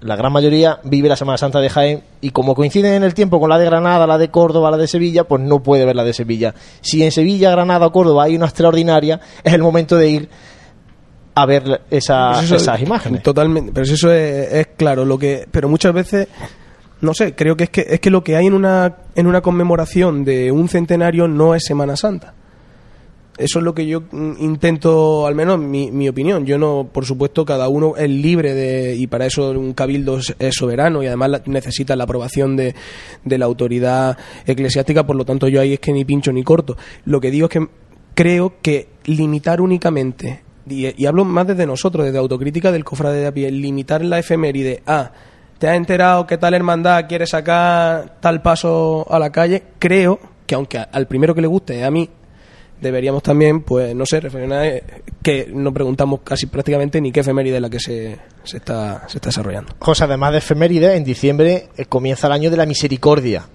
la gran mayoría, vive la Semana Santa de Jaén y como coinciden en el tiempo con la de Granada, la de Córdoba, la de Sevilla, pues no puede ver la de Sevilla. Si en Sevilla, Granada o Córdoba hay una extraordinaria, es el momento de ir a ver esa- eso- esas imágenes. Totalmente, pero eso es, es claro, lo que pero muchas veces no sé, creo que es que es que lo que hay en una en una conmemoración de un centenario no es Semana Santa. Eso es lo que yo mm, intento, al menos mi, mi opinión. Yo no, por supuesto, cada uno es libre de, y para eso un cabildo es, es soberano y además la- necesita la aprobación de, de la autoridad eclesiástica, por lo tanto yo ahí es que ni pincho ni corto. Lo que digo es que creo que limitar únicamente, y, hablo más desde nosotros, desde autocrítica del cofrade de a pie, limitar la efeméride a te has enterado que tal hermandad quiere sacar tal paso a la calle, creo que aunque al primero que le guste, a mí, deberíamos también, pues, no sé, reflexionar eh, que no preguntamos casi prácticamente ni qué efeméride es la que se, se, está, se está desarrollando. José, además de efemérides, en diciembre eh, comienza el año de la misericordia,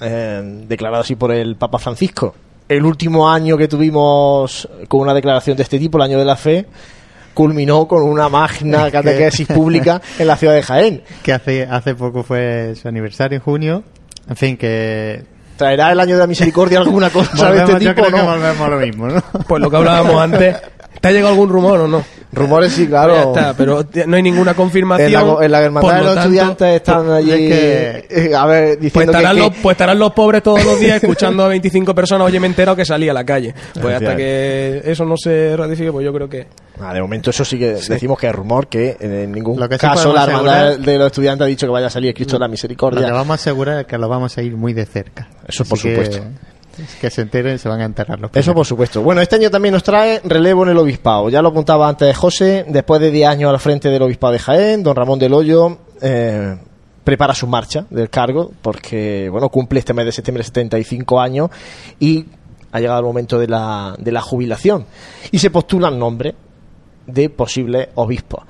eh, declarado así por el Papa Francisco. El último año que tuvimos con una declaración de este tipo, el año de la fe, culminó con una magna Es que- catequesis pública <laughs> en la ciudad de Jaén. Que hace, hace poco fue su aniversario en junio. En fin, que. ¿Traerá el año de la misericordia alguna cosa de este Volvemos- yo tipo? creo que no? volvemos a lo mismo, ¿no? Pues lo que hablábamos antes. <laughs> ¿Te ha llegado algún rumor o no? Rumores sí, claro. Pues ya está, pero no hay ninguna confirmación. En la, en la hermandad por de lo los tanto, estudiantes están allí, es que- eh, a ver, Pues diciendo estarán, que, los, pues estarán los pobres todos los días <laughs> escuchando a 25 personas, oye, me he enterado que salí a la calle. Pues hasta que eso no se ratifique, pues yo creo que... Ah, de momento eso sí que decimos que es rumor, que en ningún Lo que sí caso la hermandad asegurar- de los estudiantes ha dicho que vaya a salir Cristo de la Lo Misericordia. que vamos a asegurar es que lo vamos a ir muy de cerca. Eso por Así supuesto. Que se enteren, se van a enterar los Eso primeros. por supuesto. Bueno, este año también nos trae relevo en el obispado. Ya lo apuntaba antes José, después de 10 años al frente del obispado de Jaén, don Ramón del Hoyo eh, prepara su marcha del cargo porque, bueno, cumple este mes de septiembre 75 años y ha llegado el momento de la, de la jubilación. Y se postulan nombres de posibles obispos.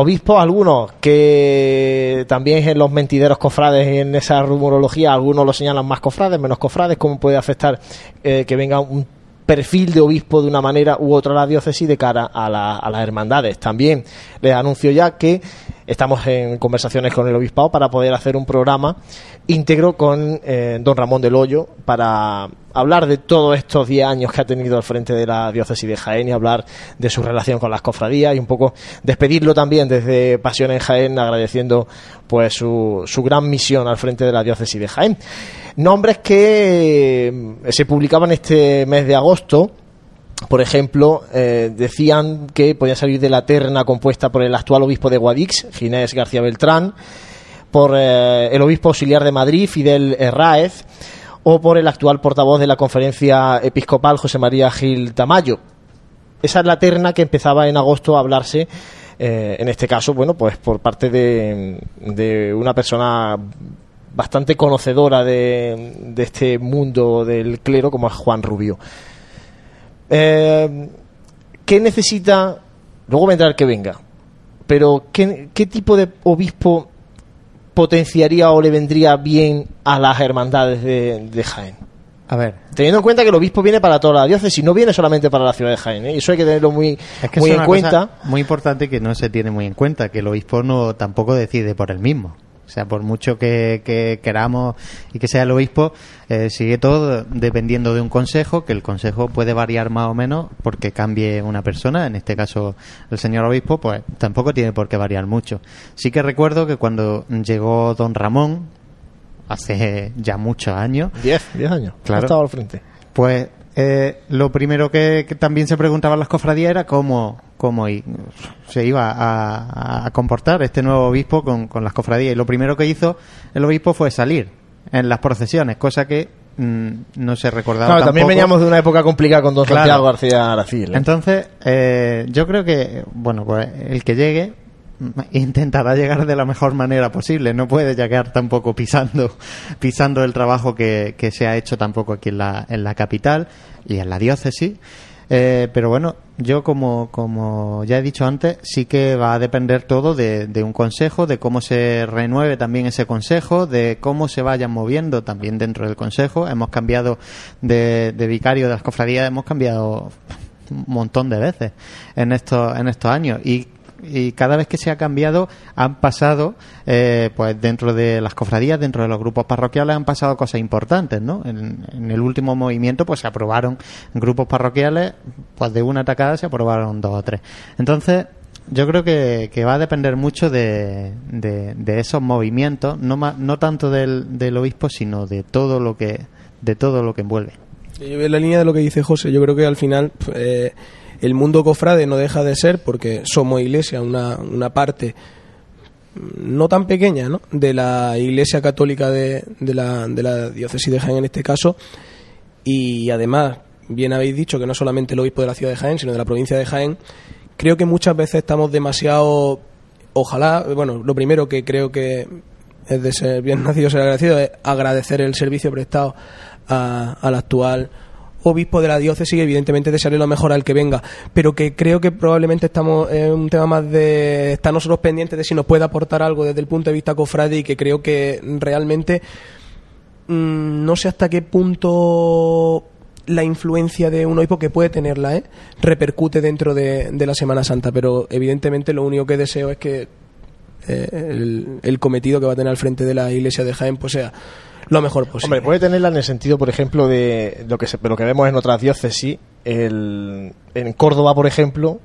Obispos, algunos que también en los mentideros cofrades en esa rumorología, algunos lo señalan más cofrades, menos cofrades, cómo puede afectar eh, que venga un perfil de obispo de una manera u otra a la diócesis de cara a, la- a las hermandades. También les anuncio ya que estamos en conversaciones con el obispado para poder hacer un programa íntegro con eh, don Ramón del Hoyo para hablar de todos estos 10 años que ha tenido al frente de la diócesis de Jaén y hablar de su relación con las cofradías y un poco despedirlo también desde Pasión en Jaén agradeciendo pues su, su gran misión al frente de la diócesis de Jaén. Nombres que eh, se publicaban este mes de agosto por ejemplo, eh, decían que podía salir de la terna compuesta por el actual obispo de Guadix, Ginés García Beltrán, por eh, el obispo auxiliar de Madrid, Fidel Herráez, o por el actual portavoz de la conferencia episcopal, José María Gil Tamayo. Esa es la terna que empezaba en agosto a hablarse, eh, en este caso, bueno, pues por parte de, de una persona bastante conocedora de, de este mundo del clero como es Juan Rubio. Eh, ¿Qué necesita? Luego vendrá el que venga. Pero ¿qué, qué tipo de obispo potenciaría o le vendría bien a las hermandades de, de Jaén? A ver, Teniendo en cuenta que el obispo viene para toda la diócesis, no viene solamente para la ciudad de Jaén. ¿eh? Y eso hay que tenerlo muy, es que muy es en cuenta. muy importante que no se tiene muy en cuenta, que el obispo no tampoco decide por él mismo. O sea, por mucho que, que queramos y que sea el obispo, eh, sigue todo dependiendo de un consejo, que el consejo puede variar más o menos porque cambie una persona. En este caso, el señor obispo, pues tampoco tiene por qué variar mucho. Sí que recuerdo que cuando llegó don Ramón, hace ya muchos años, 10, 10 años. Claro. Ha estado al frente. pues eh, lo primero que, que también se preguntaban las cofradías era cómo, cómo se iba a, a comportar este nuevo obispo con, con las cofradías. Y lo primero que hizo el obispo fue salir en las procesiones, cosa que mm, no se recordaba Claro, también veníamos de una época complicada con don Claro. Santiago García Aracil. ¿eh? Entonces, eh, yo creo que, bueno, pues el que llegue intentará llegar de la mejor manera posible. No puede llegar tampoco pisando, <laughs> pisando el trabajo que, que se ha hecho tampoco aquí en la, en la capital y en la diócesis. Eh, pero bueno, yo como, como ya he dicho antes, sí que va a depender todo de, de un consejo, de cómo se renueve también ese consejo, de cómo se vayan moviendo también dentro del consejo. Hemos cambiado de, de vicario de las cofradías, hemos cambiado un montón de veces en estos, en estos años. Y y cada vez que se ha cambiado han pasado eh, pues dentro de las cofradías dentro de los grupos parroquiales han pasado cosas importantes no en, el último movimiento pues se aprobaron grupos parroquiales pues de una atacada se aprobaron dos o tres. Entonces yo creo que, que va a depender mucho de, de, esos movimientos no ma- no tanto del, obispo sino de todo lo que de todo lo que envuelve. Yo en la línea de lo que dice José, yo creo que al final eh, el mundo cofrade no deja de ser, porque somos iglesia, una, una parte mm, no tan pequeña ¿no? de la iglesia católica de, de, la, de la diócesis de Jaén en este caso, y además, bien habéis dicho que no solamente el obispo de la ciudad de Jaén, sino de la provincia de Jaén, creo que muchas veces estamos demasiado, ojalá, bueno, lo primero que creo que es de ser bien nacido ser agradecido es agradecer el servicio prestado a- al actual obispo de la diócesis evidentemente desearle lo mejor al que venga pero que creo que probablemente estamos en un tema más de estar nosotros pendientes de si nos puede aportar algo desde el punto de vista cofrade y que creo que realmente mm, no sé hasta qué punto la influencia de un obispo que puede tenerla, ¿eh? repercute dentro de, de la Semana Santa, pero evidentemente lo único que deseo es que eh, el, el cometido que va a tener al frente de la iglesia de Jaén pues sea lo mejor posible. Hombre, puede tenerla en el sentido, por ejemplo, de lo que, se, lo que vemos en otras diócesis. El, en Córdoba, por ejemplo,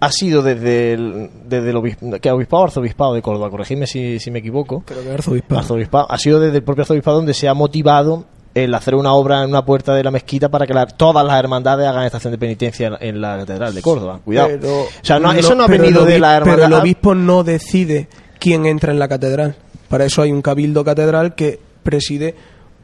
ha sido desde el, desde el obis- ¿qué, obispado o arzobispado de Córdoba, corregidme si, si me equivoco. Creo que arzobispado. Arzobispado. Ha sido desde el propio arzobispado donde se ha motivado el hacer una obra en una puerta de la mezquita para que la- todas las hermandades hagan estación de penitencia en, en la catedral de Córdoba. Cuidado. Pero- o sea, no- eso no ha venido de la hermandad. Pero el obispo no decide quién entra en la catedral. Para eso hay un cabildo catedral que preside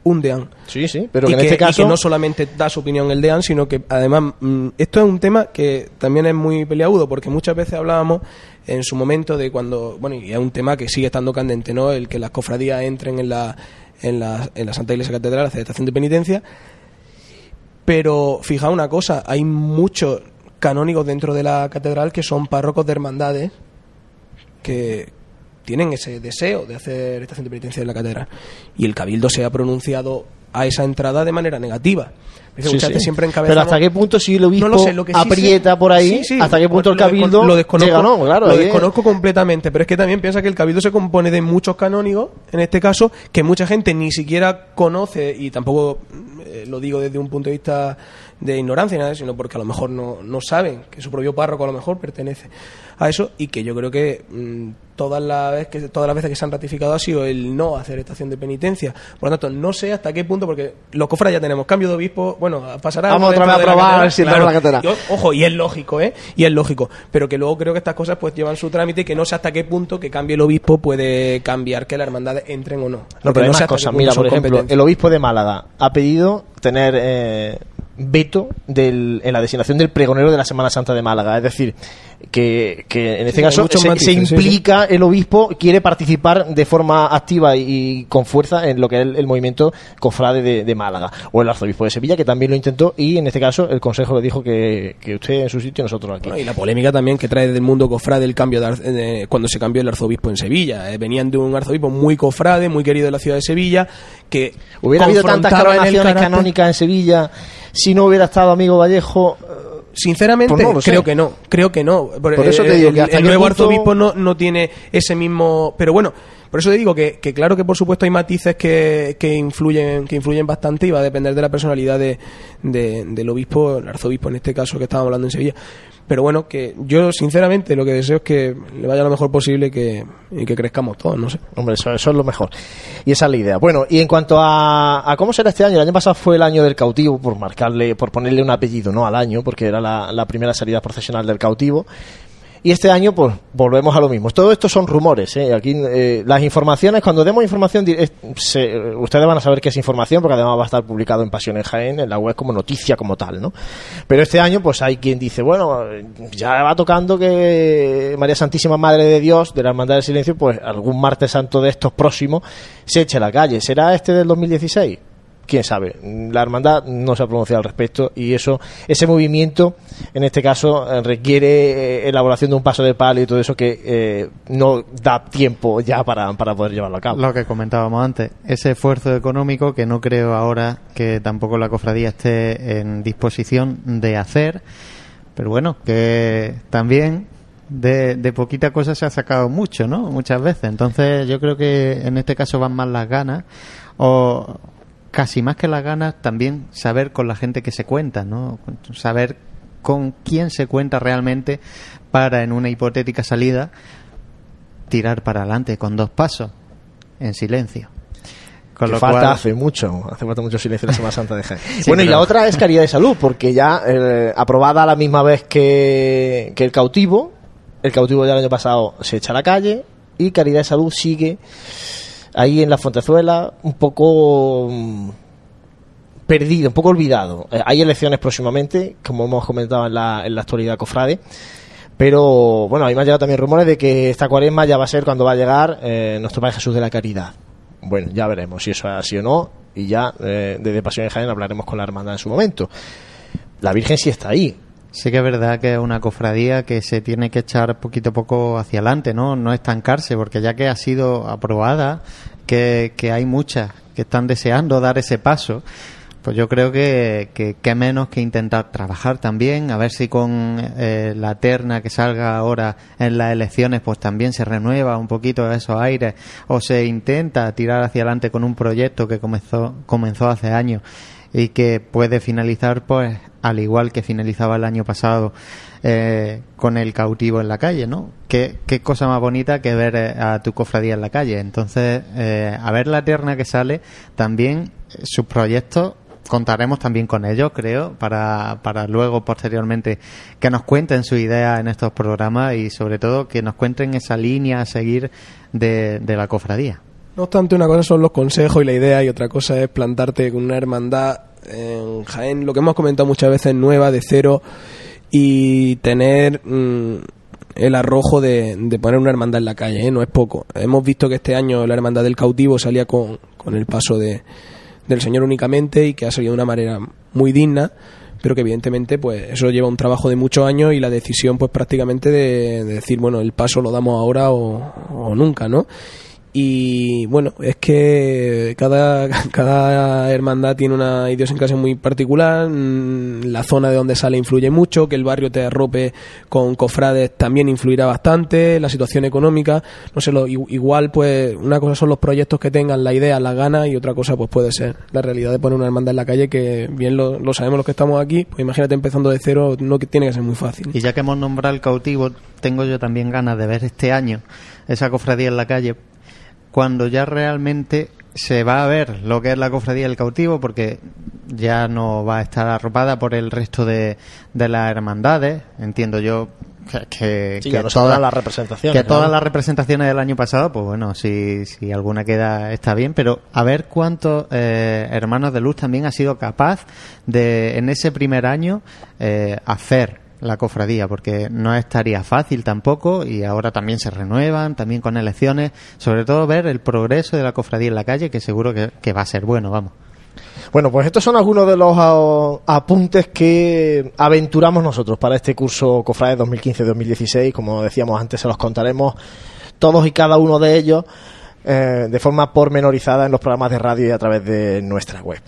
un deán. Sí, sí, pero y que en este y que caso- no solamente da su opinión el deán, sino que además mm, esto es un tema que también es muy peleagudo porque muchas veces hablábamos en su momento de cuando, bueno, y es un tema que sigue estando candente, ¿no? El que las cofradías entren en la, en la, en la Santa Iglesia Catedral a hacer estación de penitencia. Pero fijaos una cosa, hay muchos canónigos dentro de la catedral que son párrocos de hermandades que tienen ese deseo de hacer estación de penitencia en la catedral. Y el cabildo se ha pronunciado a esa entrada de manera negativa. Dice, Sí, sí. siempre Pero hasta qué punto si el obispo No lo sé, lo que sí aprieta sé- por ahí, Sí, sí, hasta qué punto el cabildo lo desconozco, llega, no, claro, lo ahí es- desconozco completamente, pero es que también piensa que el cabildo se compone de muchos canónigos, en este caso, que mucha gente ni siquiera conoce y tampoco eh, lo digo desde un punto de vista de ignorancia, nada, sino porque a lo mejor no, no saben que su propio párroco a lo mejor pertenece a eso y que yo creo que mm, todas las veces que todas las veces que se han ratificado ha sido el no hacer estación de penitencia. Por lo tanto, no sé hasta qué punto porque los cofras ya tenemos cambio de obispo, bueno, pasará Vamos otra vez a probar catedral, a ver si entramos en la catedral. Y o- ojo, y es lógico, ¿eh? Y es lógico, pero que luego creo que estas cosas pues llevan su trámite y que no sé hasta qué punto que cambie el obispo puede cambiar que las hermandades entren o no. No, pero hay sé más hasta qué cosas. punto Mira, por ejemplo, el obispo de Málaga ha pedido tener eh, veto en la designación del pregonero de la Semana Santa de Málaga. Es decir, que, que en este Sí, caso se, matices, se sí, sí. implica, el obispo quiere participar de forma activa y, y con fuerza en lo que es el, el movimiento cofrade de, de Málaga. O el arzobispo de Sevilla, que también lo intentó, y en este caso el consejo le dijo que, que usted en su sitio y nosotros aquí. Bueno, y la polémica también que trae del mundo cofrade el cambio de, ar- de- cuando se cambió el arzobispo en Sevilla. Eh, venían de un arzobispo muy cofrade, muy querido de la ciudad de Sevilla, que Hubiera habido tantas coronaciones carácter- canónicas en Sevilla si no hubiera estado amigo Vallejo. Sinceramente, Pues no lo sé. creo que no, creo que no. Por, Por eso te eh, digo el, que hasta el nuevo punto- arzobispo no, no tiene ese mismo. Pero bueno, por eso te digo que, claro que por supuesto hay matices que, que influyen que influyen bastante y va a depender de la personalidad de, de- del obispo, el arzobispo en este caso que estábamos hablando en Sevilla. Pero bueno, que yo sinceramente lo que deseo es que le vaya lo mejor posible que, y que crezcamos todos, no sé. Hombre, eso, eso es lo mejor. Y esa es la idea. Bueno, y en cuanto a, a cómo será este año, el año pasado fue el año del cautivo, por marcarle, por ponerle un apellido, ¿no? Al año, porque era la, la primera salida procesional del cautivo. Y este año, pues, volvemos a lo mismo. Todo esto son rumores, ¿eh? Aquí, eh, las informaciones, cuando demos información, se- ustedes van a saber qué es información, porque además va a estar publicado en Pasión en Jaén, en la web como noticia como tal, ¿no? Pero este año, pues, hay quien dice, bueno, ya va tocando que María Santísima Madre de Dios, de la Hermandad del Silencio, pues, algún martes santo de estos próximos, se eche a la calle. ¿Será este del 2016? Quién sabe. La hermandad no se ha pronunciado al respecto y eso, ese movimiento, en este caso, eh, requiere eh, elaboración de un paso de palo y todo eso que eh, no da tiempo ya para, para poder llevarlo a cabo. Lo que comentábamos antes, ese esfuerzo económico que no creo ahora que tampoco la cofradía esté en disposición de hacer, pero bueno, que también de, de poquita cosa se ha sacado mucho, ¿no? Muchas veces. Entonces yo creo que en este caso van más las ganas o casi más que las ganas también saber con la gente que se cuenta, ¿no? Saber con quién se cuenta realmente para en una hipotética salida tirar para adelante con dos pasos en silencio. Con que lo falta cual- hace mucho, hace falta mucho silencio en la Semana Santa de Jaén. <laughs> Sí, bueno, y la otra es Caridad de Salud, porque ya eh, aprobada a la misma vez que, que el cautivo, el cautivo ya el año pasado se echa a la calle y Caridad de Salud sigue ahí en la Fontezuela un poco mm, perdido, un poco olvidado. Eh, hay elecciones próximamente, como hemos comentado en la, en la actualidad cofrade. Pero bueno, a mí me han llegado también rumores de que esta cuaresma ya va a ser cuando va a llegar eh, nuestro Padre Jesús de la Caridad. Bueno, ya veremos si eso es así o no. Y ya eh, desde Pasión en Jaén hablaremos con la hermandad en su momento. La Virgen sí está ahí. Sí que es verdad que es una cofradía que se tiene que echar poquito a poco hacia adelante, ¿no? No estancarse, porque ya que ha sido aprobada, que, que hay muchas que están deseando dar ese paso, pues yo creo que, que, menos que intentar trabajar también, a ver si con eh, la terna que salga ahora en las elecciones, pues también se renueva un poquito esos aires, o se intenta tirar hacia adelante con un proyecto que comenzó, comenzó hace años y que puede finalizar, pues, al igual que finalizaba el año pasado eh, con el cautivo en la calle, ¿no? ¿Qué, qué cosa más bonita que ver eh, a tu cofradía en la calle. Entonces, eh, a ver la terna que sale, también eh, sus proyectos contaremos también con ellos, creo, para, para luego, posteriormente, que nos cuenten su idea en estos programas y, sobre todo, que nos cuenten esa línea a seguir de, de la cofradía. No obstante, una cosa son los consejos y la idea y otra cosa es plantarte con una hermandad en Jaén, lo que hemos comentado muchas veces, nueva, de cero, y tener mm, el arrojo de, de poner una hermandad en la calle, ¿eh? no es poco. Hemos visto que este año la hermandad del cautivo salía con, con el paso de, del Señor únicamente y que ha salido de una manera muy digna pero que evidentemente pues eso lleva un trabajo de muchos años y la decisión pues prácticamente de, de decir bueno el paso lo damos ahora o, o nunca no y bueno, es que cada, cada hermandad tiene una idiosincrasia muy particular, mm, la zona de donde sale influye mucho, que el barrio te arrope con cofrades también influirá bastante, la situación económica, no sé, lo, igual pues una cosa son los proyectos que tengan, la idea, la gana y otra cosa pues puede ser la realidad de poner una hermandad en la calle que bien lo, lo sabemos los que estamos aquí, pues imagínate empezando de cero, no que tiene que ser muy fácil. Y ya que hemos nombrado el cautivo, tengo yo también ganas de ver este año esa cofradía en la calle cuando ya realmente se va a ver lo que es la cofradía del cautivo, porque ya no va a estar arropada por el resto de, de las hermandades, entiendo yo que, que, Sí, que ya no saldrán las representaciones, que todas las representaciones del año pasado, pues bueno, si, si alguna queda está bien, pero a ver cuántos eh, hermanos de luz también ha sido capaz de en ese primer año eh, hacer la cofradía, porque no estaría fácil tampoco y ahora también se renuevan, también con elecciones, sobre todo ver el progreso de la cofradía en la calle, que seguro que, que va a ser bueno, vamos. Bueno, pues estos son algunos de los apuntes que aventuramos nosotros para este curso Cofrades 2015-2016. Como decíamos antes, se los contaremos todos y cada uno de ellos eh, de forma pormenorizada en los programas de radio y a través de nuestra web.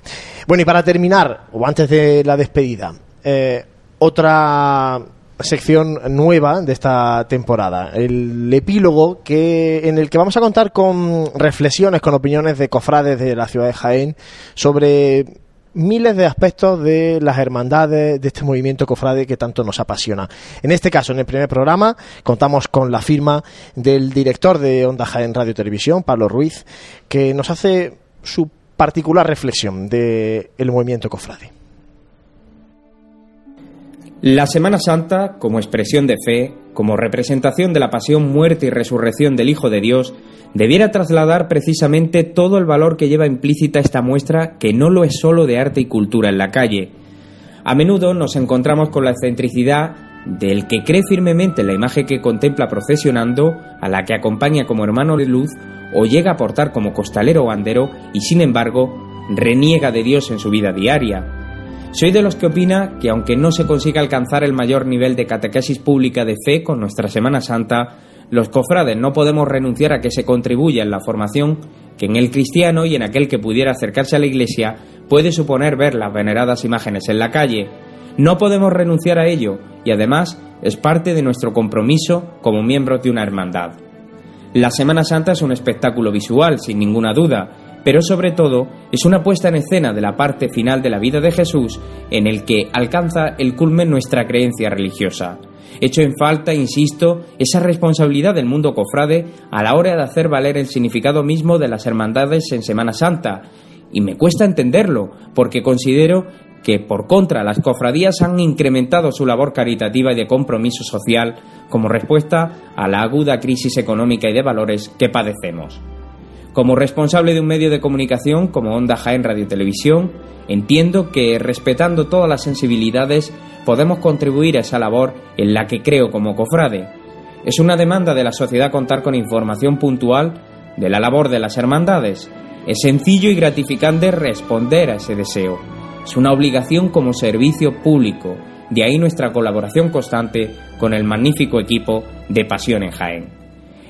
Bueno, y para terminar, o antes de la despedida, eh, otra sección nueva de esta temporada, el epílogo que en el que vamos a contar con reflexiones, con opiniones de cofrades de la ciudad de Jaén sobre miles de aspectos de las hermandades de este movimiento cofrade que tanto nos apasiona. En este caso, en el primer programa, contamos con la firma del director de Onda Jaén Radio Televisión, Pablo Ruiz, que nos hace su particular reflexión del movimiento cofrade. La Semana Santa, como expresión de fe, como representación de la pasión, muerte y resurrección del Hijo de Dios, debiera trasladar precisamente todo el valor que lleva implícita esta muestra, que no lo es solo de arte y cultura en la calle. A menudo nos encontramos con la excentricidad del que cree firmemente en la imagen que contempla procesionando, a la que acompaña como hermano de luz, o llega a portar como costalero o bandero, y sin embargo, reniega de Dios en su vida diaria. Soy de los que opina que aunque no se consiga alcanzar el mayor nivel de catequesis pública de fe con nuestra Semana Santa, los cofrades no podemos renunciar a que se contribuya en la formación que en el cristiano y en aquel que pudiera acercarse a la Iglesia puede suponer ver las veneradas imágenes en la calle. No podemos renunciar a ello y además es parte de nuestro compromiso como miembros de una hermandad. La Semana Santa es un espectáculo visual, sin ninguna duda, pero sobre todo es una puesta en escena de la parte final de la vida de Jesús en el que alcanza el culmen nuestra creencia religiosa. Echo en falta, insisto, esa responsabilidad del mundo cofrade a la hora de hacer valer el significado mismo de las hermandades en Semana Santa. Y me cuesta entenderlo, porque considero que por contra las cofradías han incrementado su labor caritativa y de compromiso social como respuesta a la aguda crisis económica y de valores que padecemos. Como responsable de un medio de comunicación como Onda Jaén Radio Televisión, entiendo que respetando todas las sensibilidades podemos contribuir a esa labor en la que creo como cofrade. Es una demanda de la sociedad contar con información puntual de la labor de las hermandades. Es sencillo y gratificante responder a ese deseo. Es una obligación como servicio público. De ahí nuestra colaboración constante con el magnífico equipo de Pasión en Jaén.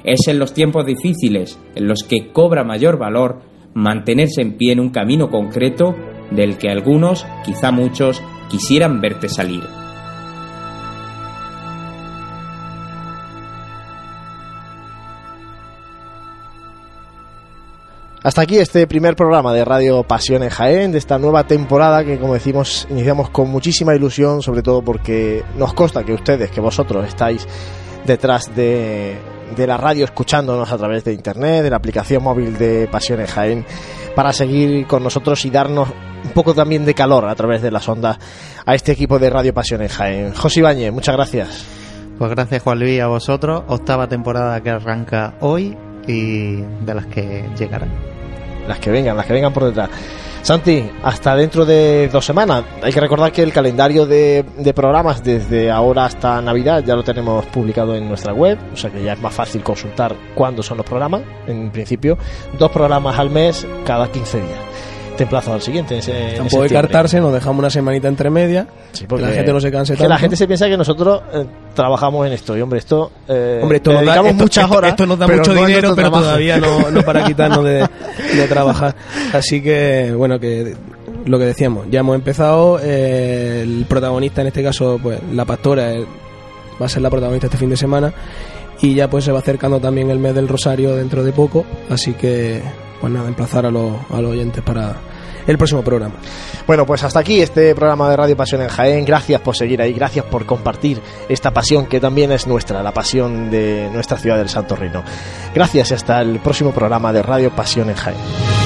Es en los tiempos difíciles en los que cobra mayor valor mantenerse en pie en un camino concreto del que algunos, quizá muchos, quisieran verte salir. Hasta aquí este primer programa de Radio Pasión en Jaén, de esta nueva temporada que, como decimos, iniciamos con muchísima ilusión, sobre todo porque nos consta que ustedes, que vosotros estáis detrás de, de la radio escuchándonos a través de internet, de la aplicación móvil de Pasión en Jaén, para seguir con nosotros y darnos un poco también de calor a través de las ondas a este equipo de Radio Pasión en Jaén. José Ibañez, muchas gracias. Pues gracias Juan Luis a vosotros. Octava temporada que arranca hoy y de las que llegarán las que vengan, las que vengan por detrás. Santi, hasta dentro de dos semanas. Hay que recordar que el calendario de, programas desde ahora hasta Navidad ya lo tenemos publicado en nuestra web, o sea que ya es más fácil consultar cuándo son los programas. En principio, dos programas al mes cada 15 días te emplazo al siguiente. Tampoco hay cartarse, nos dejamos una semanita entre media. porque la gente no se canse Que la gente se piensa que nosotros eh, trabajamos en esto. Y hombre, esto. Eh, hombre, esto nos da, muchas horas. Esto nos da mucho dinero, pero todavía no, no, para quitarnos de, trabajar. Así que, bueno, que lo que decíamos, ya hemos empezado. Eh, el protagonista, en este caso, pues la pastora, va a ser la protagonista este fin de semana. Y ya pues se va acercando también el mes del Rosario dentro de poco. Así que pues nada, emplazar a, los, a los oyentes para el próximo programa. Bueno, pues hasta aquí este programa de Radio Pasión en Jaén. Gracias por seguir ahí, gracias por compartir esta pasión que también es nuestra, la pasión de nuestra ciudad del Santo Reino. Gracias y hasta el próximo programa de Radio Pasión en Jaén.